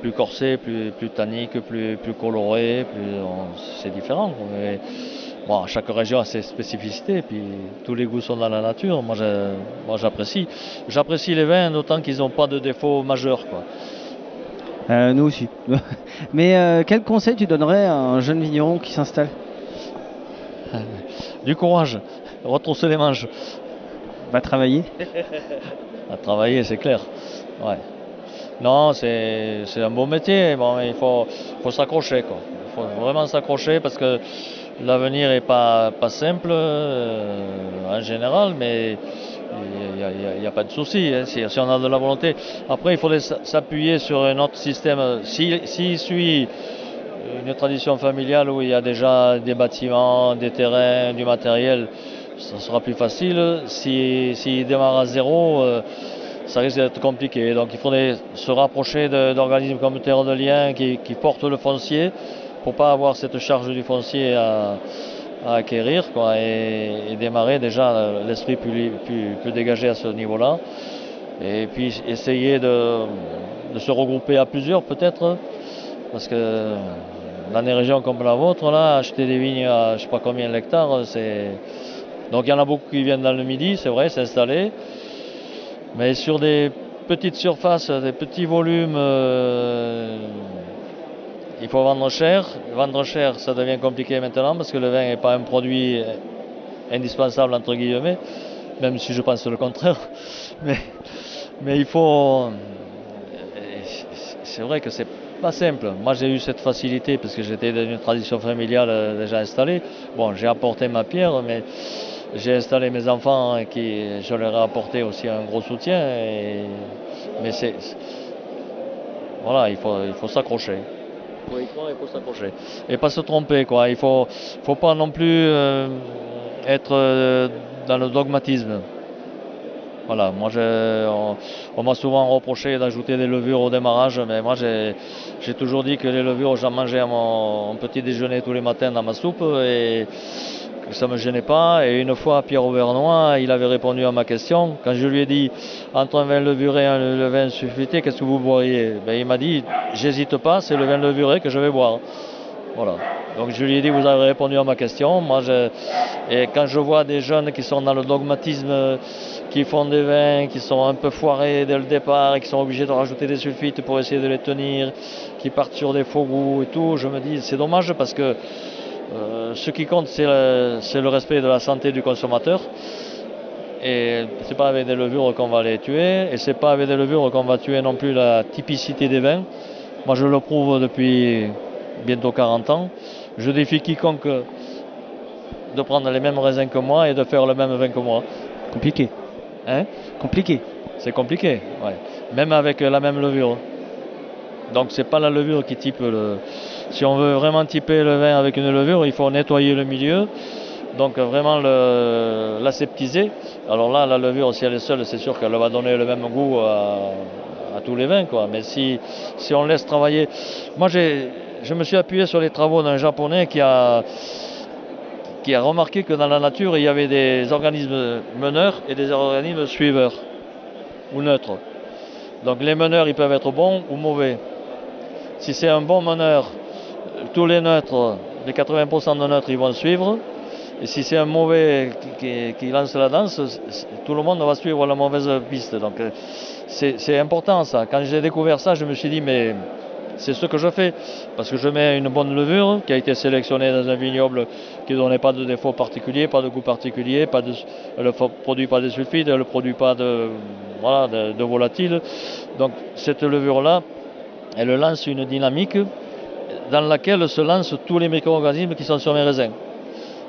plus corsé, plus, plus tannique, plus, plus coloré, plus, c'est différent. Bon, chaque région a ses spécificités, puis tous les goûts sont dans la nature. Moi, j'apprécie. J'apprécie les vins, d'autant qu'ils n'ont pas de défauts majeurs. Quoi. Euh, Nous aussi. Mais euh, quel conseil tu donnerais à un jeune vigneron qui s'installe? Du courage, retrousser les manches. Va travailler? À travailler, c'est clair. Ouais. Non, c'est un beau métier. Bon, il faut, faut s'accrocher. Il faut vraiment s'accrocher parce que l'avenir n'est pas, simple euh, en général, mais il n'y a, pas de souci hein, si, si on a de la volonté. Après, il faudrait s'appuyer sur un autre système. S'il s'il suit une tradition familiale où il y a déjà des bâtiments, des terrains, du matériel, ça sera plus facile. S'il si, démarre à zéro, euh, ça risque d'être compliqué. Donc il faudrait se rapprocher d'organismes comme Terre de Liens qui portent le foncier pour pas avoir cette charge du foncier à, acquérir quoi, et, démarrer déjà l'esprit plus, dégagé à ce niveau-là. Et puis essayer de, de se regrouper à plusieurs peut-être, parce que dans des régions comme la vôtre, là, acheter des vignes à je sais pas combien d'hectares, c'est. Donc il y en a beaucoup qui viennent dans le midi, c'est vrai, s'installer. Mais sur des petites surfaces, des petits volumes, euh, il faut vendre cher. Vendre cher, ça devient compliqué maintenant parce que le vin n'est pas un produit indispensable, entre guillemets, même si je pense le contraire. Mais, il faut. C'est vrai que c'est pas simple. Moi, j'ai eu cette facilité parce que j'étais dans une tradition familiale euh, déjà installée. Bon, j'ai apporté ma pierre, mais j'ai installé mes enfants et qui, je leur ai apporté aussi un gros soutien. mais c'est. Voilà, il faut s'accrocher. Il faut s'accrocher. Et pas se tromper, quoi. Il faut, faut pas non plus euh, être euh, dans le dogmatisme. Voilà, moi on, on m'a souvent reproché d'ajouter des levures au démarrage, mais moi j'ai toujours dit que les levures j'en mangeais à mon petit déjeuner tous les matins dans ma soupe ça ne me gênait pas. Et une fois, Pierre Auvernois, il avait répondu à ma question. Quand je lui ai dit entre un vin levuré et un vin sulfité, qu'est-ce que vous boiriez? Ben, Il m'a dit j'hésite pas, c'est le vin levuré que je vais boire. Voilà. Donc je lui ai dit, vous avez répondu à ma question. Moi. Et quand je vois des jeunes qui sont dans le dogmatisme, qui font des vins, qui sont un peu foirés dès le départ et qui sont obligés de rajouter des sulfites pour essayer de les tenir, qui partent sur des faux goûts et tout, je me dis, c'est dommage parce que euh, ce qui compte, c'est le, le respect de la santé du consommateur. Et c'est pas avec des levures qu'on va les tuer, et c'est pas avec des levures qu'on va tuer non plus la typicité des vins. Moi, je le prouve depuis bientôt 40 ans. Je défie quiconque de prendre les mêmes raisins que moi et de faire le même vin que moi. Compliqué. Hein? Compliqué. C'est compliqué, ouais. Même avec la même levure. Donc c'est pas la levure qui type le. Si on veut vraiment typer le vin avec une levure, il faut nettoyer le milieu. Donc vraiment le- l'aseptiser. Alors là, la levure, si elle est seule, c'est sûr qu'elle va donner le même goût à, tous les vins. Mais si, si on laisse travailler. Moi, je me suis appuyé sur les travaux d'un japonais qui a, qui a remarqué que dans la nature, il y avait des organismes meneurs et des organismes suiveurs ou neutres. Donc les meneurs, ils peuvent être bons ou mauvais. Si c'est un bon meneur, tous les neutres, les 80% de neutres, ils vont suivre. Et si c'est un mauvais qui, lance la danse, tout le monde va suivre la mauvaise piste. Donc euh, c'est important ça. Quand j'ai découvert ça, je me suis dit, mais c'est ce que je fais. Parce que je mets une bonne levure qui a été sélectionnée dans un vignoble qui ne donnait pas de défaut particulier, pas de goût particulier, pas elle ne produit pas de sulfide, elle ne produit pas de, voilà, de, de volatile. Donc cette levure-là, elle lance une dynamique dans laquelle se lancent tous les micro-organismes qui sont sur mes raisins.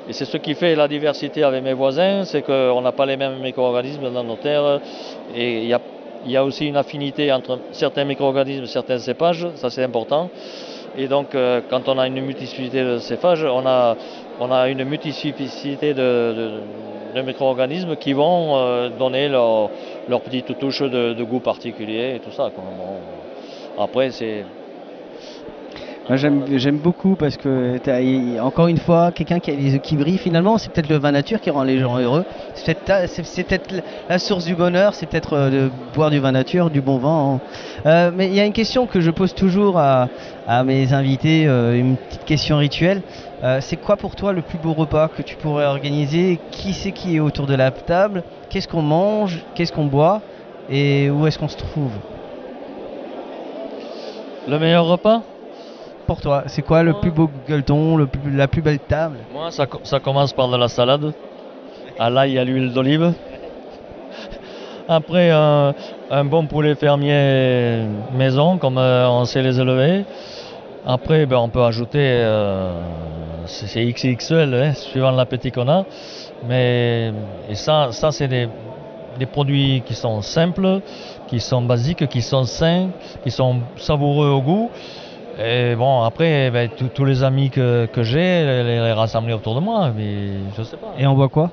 Et c'est ce qui fait la diversité avec mes voisins, c'est qu'on n'a pas les mêmes micro-organismes dans nos terres. Et il y a, aussi une affinité entre certains micro-organismes certains cépages, ça c'est important. Et donc euh, quand on a une multiplicité de cépages, on a, une multiplicité de, de- micro-organismes qui vont euh, donner leur, leur petite touche de, goût particulier et tout ça. après c'est... J'aime beaucoup parce que encore une fois quelqu'un qui a qui finalement c'est peut-être le vin nature qui rend les gens heureux. C'est peut-être la source du bonheur c'est peut-être euh, de boire du vin nature du bon vin. Euh, mais il y a une question que je pose toujours à, mes invités euh, une petite question rituelle. C'est quoi pour toi le plus beau repas que tu pourrais organiser? Qui c'est qui est autour de la table? Qu'est-ce qu'on mange? Qu'est-ce qu'on boit? Et où est-ce qu'on se trouve? Le meilleur repas? Pour toi, c'est quoi le plus beau gueuleton, la plus belle table? Moi, ça, co- ça commence par de la salade, à l'ail et à l'huile d'olive. Après, un, bon poulet fermier maison, comme euh, on sait les élever. Après, ben, on peut ajouter, euh, c'est XXL, hein, suivant l'appétit qu'on a. Mais ça, ça c'est des produits qui sont simples, qui sont basiques, qui sont sains, qui sont savoureux au goût. Et bon, après, ben, tous- les amis que, que j'ai, les, les rassembler autour de moi, mais je sais pas. Et on boit quoi?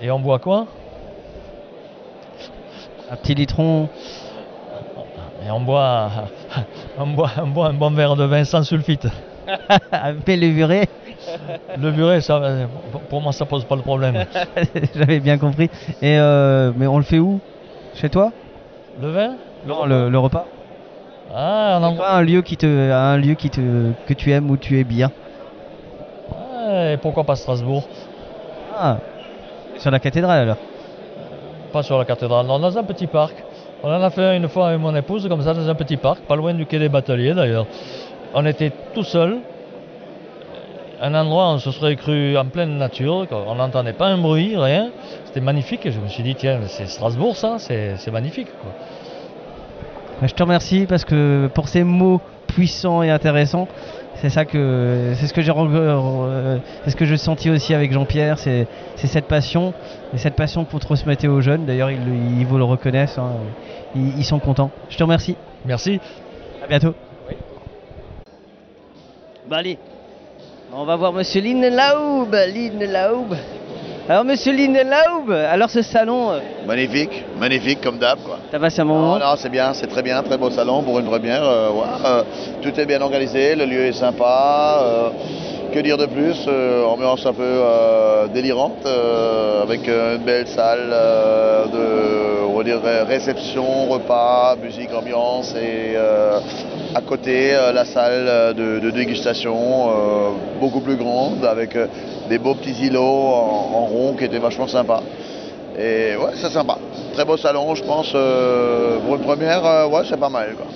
Et on boit quoi? Un petit litron. Et on boit, on boit, on boit un bon verre de vin sans sulfite. Avec levuré Levuré, ça, euh, pour moi, ça pose pas le problème. J'avais bien compris. Et euh, mais on le fait où? Chez toi? Le vin? Non, le, le repas. Ah, C'est quoi un lieu qui te, un lieu qui te, que tu aimes où tu es bien et pourquoi pas Strasbourg? Ah, sur la cathédrale alors? Pas sur la cathédrale, non, dans un petit parc. On en a fait un une fois avec mon épouse, comme ça, dans un petit parc, pas loin du quai des Bateliers d'ailleurs. On était tout seul, un endroit où on se serait cru en pleine nature, on n'entendait pas un bruit, rien. C'était magnifique et je me suis dit, tiens, c'est Strasbourg ça, c'est c'est magnifique. Quoi. Je te remercie parce que pour ces mots puissants et intéressants, c'est ça que c'est ce que j'ai c'est ce que je sentis aussi avec Jean-Pierre, c'est c'est cette passion et cette passion pour transmettre aux jeunes. D'ailleurs, ils, vous le reconnaissent, hein. ils, ils sont contents. Je te remercie. Merci. À bientôt. Bah allez, on va voir Monsieur Lindenlaub. Lindenlaub. Alors Monsieur Lindenlaub, alors ce salon, euh, Magnifique, magnifique comme d'hab quoi. t'as passé un moment Non, non, c'est bien, c'est très bien, très beau salon pour une première. euh, ouais, euh, tout est bien organisé, le lieu est sympa. euh, que dire de plus euh, Ambiance un peu euh, délirante, euh, avec une belle salle de réception, repas, musique, ambiance et à côté la salle de, dégustation beaucoup plus grande avec des beaux petits îlots en, en rond qui étaient vachement sympas. Et ouais, c'est sympa. Très beau salon, je pense. pour une première, ouais, c'est pas mal. Quoi.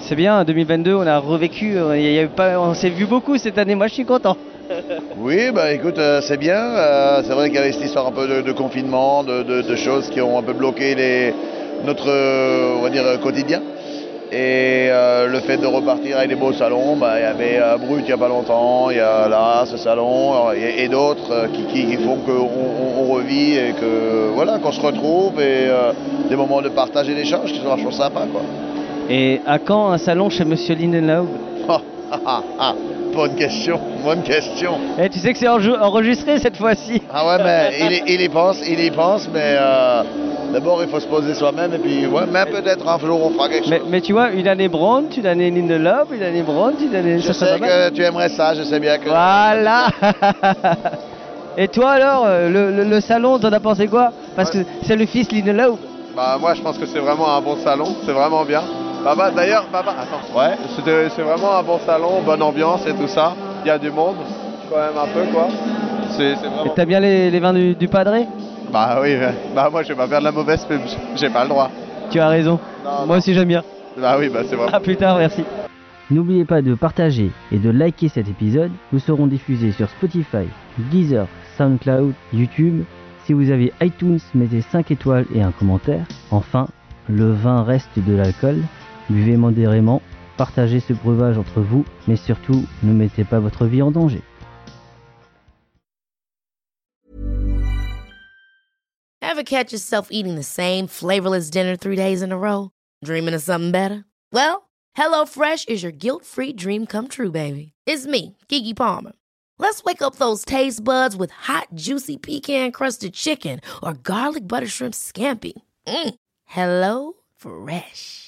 C'est bien. 2022, on a revécu. euh, on s'est vu beaucoup cette année. Moi, je suis content. Oui, bah écoute, euh, c'est bien. Euh, c'est vrai qu'il y avait cette histoire un peu de, confinement, de, choses qui ont un peu bloqué notre quotidien. Et le fait de repartir avec des beaux salons, bah, il y avait Brut il n'y a pas longtemps, il y a là, ce salon, et, d'autres qui, font qu'on on, revit et que voilà, qu'on se retrouve et des moments de partage et d'échange qui sont vachement sympas. Et à quand un salon chez Monsieur Lindenlaub Ah, ah, ah, bonne question, bonne question. Eh, tu sais que c'est enregistré cette fois-ci. Ah ouais, mais il, y- il y pense, il y pense, mais euh, d'abord il faut se poser soi-même et puis ouais, mais peut-être un jour on fera quelque chose. Mais, tu vois, une année Brandt, une année Lindelof, une année Brandt, une année. je ça sais que tu aimerais ça, je sais bien que. Voilà Et toi alors, euh, le, le- le salon, t'en as pensé quoi? Parce que c'est le fils Lindelof. Bah moi je pense que c'est vraiment un bon salon, c'est vraiment bien. Papa, d'ailleurs, papa, attends. Ouais. C'était- C'est vraiment un bon salon, bonne ambiance et tout ça. Il y a du monde, quand même un peu quoi. C'est Et vraiment. t'as bien les, les vins du, du padré? Bah oui, bah moi je vais pas faire de la mauvaise pub, j'ai pas le droit. Tu as raison. Moi aussi j'aime bien. Bah oui, bah c'est vraiment. À plus tard, merci. N'oubliez pas de partager et de liker cet épisode. Nous serons diffusés sur Spotify, Deezer, SoundCloud, YouTube. Si vous avez iTunes, mettez 5 étoiles et un commentaire. Enfin, le vin reste de l'alcool. Buvez modérément, partagez ce breuvage entre vous, mais surtout, ne mettez pas votre vie en danger. Ever catch yourself eating the same flavorless dinner three days in a row? Dreaming of something better? Well, HelloFresh is your guilt free dream come true, baby. It's me, Kiki Palmer. Let's wake up those taste buds with hot, juicy pecan crusted chicken or garlic butter shrimp scampi. Mm. Hello Fresh.